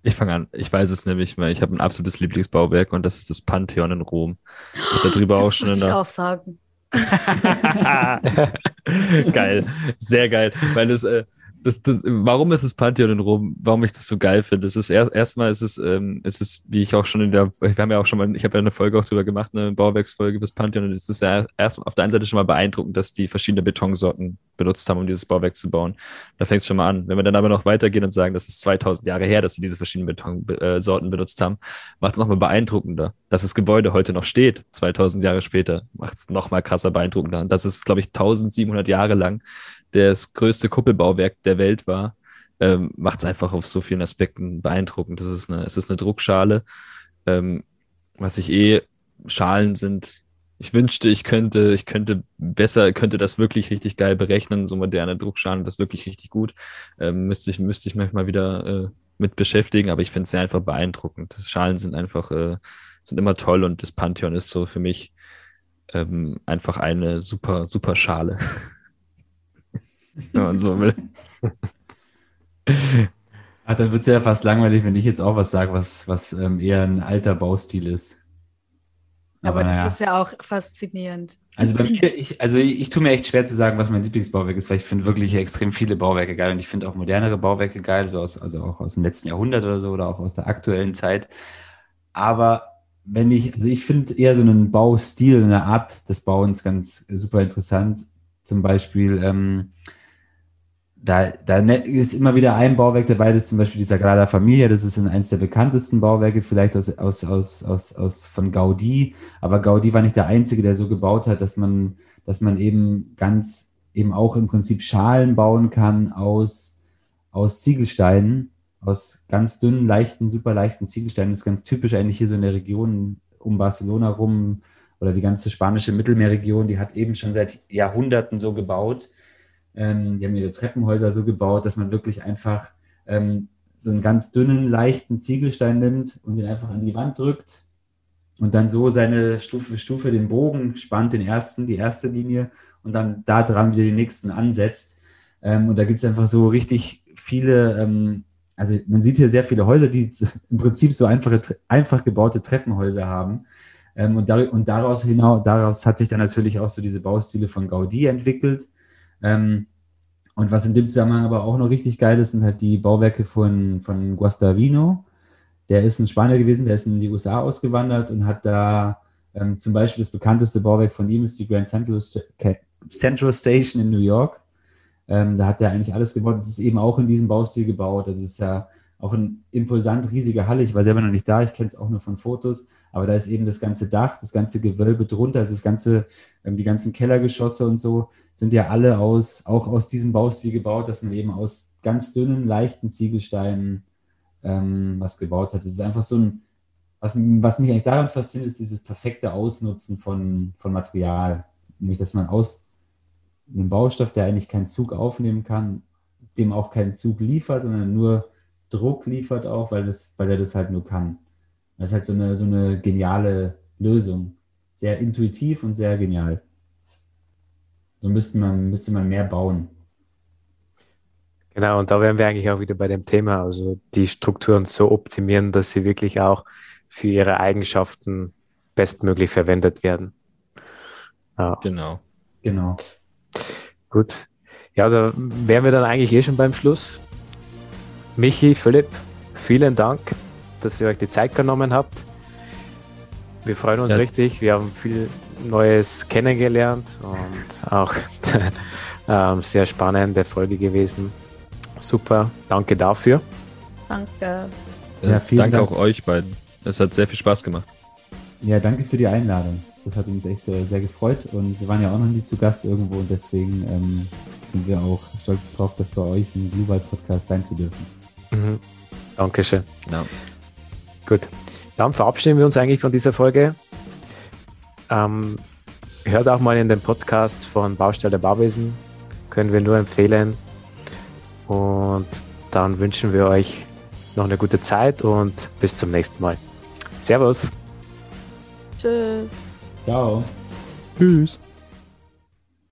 Ich fange an. Ich weiß es nämlich, weil ich habe ein absolutes Lieblingsbauwerk und das ist das Pantheon in Rom. Ich darüber das auch schon in der. Ich auch sagen. geil, sehr geil, weil es äh, das, das, warum ist es Pantheon in Rom? Warum ich das so geil finde? Es ist erst, erstmal ist es, ähm, ist es, wie ich auch schon in der, wir haben ja auch schon mal, ich habe ja eine Folge auch drüber gemacht, eine Bauwerksfolge fürs Pantheon, und es ist ja erst auf der einen Seite schon mal beeindruckend, dass die verschiedene Betonsorten benutzt haben, um dieses Bauwerk zu bauen. Da fängt es schon mal an. Wenn wir dann aber noch weitergehen und sagen, das ist 2000 Jahre her, dass sie diese verschiedenen Betonsorten benutzt haben, macht es nochmal beeindruckender. Dass das Gebäude heute noch steht, 2000 Jahre später, macht es nochmal krasser beeindruckender. Und das ist, glaube ich, 1700 Jahre lang das größte Kuppelbauwerk der Welt war, ähm, macht es einfach auf so vielen Aspekten beeindruckend. Das ist eine, es ist eine Druckschale, ähm, was ich eh, Schalen sind, ich wünschte, ich könnte, ich könnte besser, könnte das wirklich richtig geil berechnen, so moderne Druckschalen, das wirklich richtig gut. Ähm, müsste ich, müsste ich mich mal wieder äh, mit beschäftigen, aber ich finde es sehr einfach beeindruckend. Schalen sind einfach, äh, sind immer toll und das Pantheon ist so für mich ähm, einfach eine super, super Schale. wenn man so will. Ach, dann wird es ja fast langweilig, wenn ich jetzt auch was sage, was, was ähm, eher ein alter Baustil ist. Aber, Aber das naja. ist ja auch faszinierend. Also bei mir, ich, also ich, ich tue mir echt schwer zu sagen, was mein Lieblingsbauwerk ist, weil ich finde wirklich extrem viele Bauwerke geil und ich finde auch modernere Bauwerke geil, so aus, also auch aus dem letzten Jahrhundert oder so oder auch aus der aktuellen Zeit. Aber wenn ich, also ich finde eher so einen Baustil, eine Art des Bauens ganz super interessant. Zum Beispiel, ähm, da, da ne, ist immer wieder ein Bauwerk dabei, das ist zum Beispiel die Sagrada Familia, das ist eines der bekanntesten Bauwerke, vielleicht aus, aus, aus, aus, aus von Gaudi. Aber Gaudi war nicht der Einzige, der so gebaut hat, dass man, dass man eben ganz, eben auch im Prinzip Schalen bauen kann aus, aus Ziegelsteinen, aus ganz dünnen, leichten, super leichten Ziegelsteinen. Das ist ganz typisch eigentlich hier so in der Region um Barcelona rum oder die ganze spanische Mittelmeerregion, die hat eben schon seit Jahrhunderten so gebaut ähm, die haben ihre Treppenhäuser so gebaut, dass man wirklich einfach ähm, so einen ganz dünnen, leichten Ziegelstein nimmt und den einfach an die Wand drückt und dann so seine Stufe für Stufe den Bogen spannt, den ersten, die erste Linie und dann da dran wieder den nächsten ansetzt. Ähm, und da gibt es einfach so richtig viele, ähm, also man sieht hier sehr viele Häuser, die im Prinzip so einfache, einfach gebaute Treppenhäuser haben. Ähm, und, da, und daraus, hinaus, daraus hat sich dann natürlich auch so diese Baustile von Gaudi entwickelt. Ähm, und was in dem Zusammenhang aber auch noch richtig geil ist, sind halt die Bauwerke von, von Guastavino. Der ist ein Spanier gewesen, der ist in die USA ausgewandert und hat da ähm, zum Beispiel das bekannteste Bauwerk von ihm ist die Grand Central, Central Station in New York. Ähm, da hat er eigentlich alles gebaut. Das ist eben auch in diesem Baustil gebaut. Das ist ja auch ein impulsant riesiger Halle. Ich war selber noch nicht da, ich kenne es auch nur von Fotos, aber da ist eben das ganze Dach, das ganze Gewölbe drunter, also das ganze, ähm, die ganzen Kellergeschosse und so sind ja alle aus, auch aus diesem Baustil gebaut, dass man eben aus ganz dünnen, leichten Ziegelsteinen ähm, was gebaut hat. Das ist einfach so ein, was, was mich eigentlich daran fasziniert, ist dieses perfekte Ausnutzen von, von Material. Nämlich, dass man aus einem Baustoff, der eigentlich keinen Zug aufnehmen kann, dem auch keinen Zug liefert, sondern nur Druck liefert auch, weil, das, weil er das halt nur kann. Das ist halt so eine, so eine geniale Lösung. Sehr intuitiv und sehr genial. So müsste man, müsste man mehr bauen. Genau, und da wären wir eigentlich auch wieder bei dem Thema, also die Strukturen so optimieren, dass sie wirklich auch für ihre Eigenschaften bestmöglich verwendet werden. Ja. Genau. Genau. Gut. Ja, da wären wir dann eigentlich eh schon beim Schluss. Michi, Philipp, vielen Dank, dass ihr euch die Zeit genommen habt. Wir freuen uns ja. richtig. Wir haben viel Neues kennengelernt und auch ähm, sehr spannende Folge gewesen. Super, danke dafür. Danke. Ja, vielen danke Dank. auch euch beiden. Es hat sehr viel Spaß gemacht. Ja, danke für die Einladung. Das hat uns echt äh, sehr gefreut und wir waren ja auch noch nie zu Gast irgendwo und deswegen ähm, sind wir auch stolz darauf, dass bei euch im Blue Podcast sein zu dürfen. Mhm. Dankeschön. Ja. Gut. Dann verabschieden wir uns eigentlich von dieser Folge. Ähm, hört auch mal in den Podcast von Baustelle Bauwesen. Können wir nur empfehlen. Und dann wünschen wir euch noch eine gute Zeit und bis zum nächsten Mal. Servus. Tschüss. Ciao. Tschüss.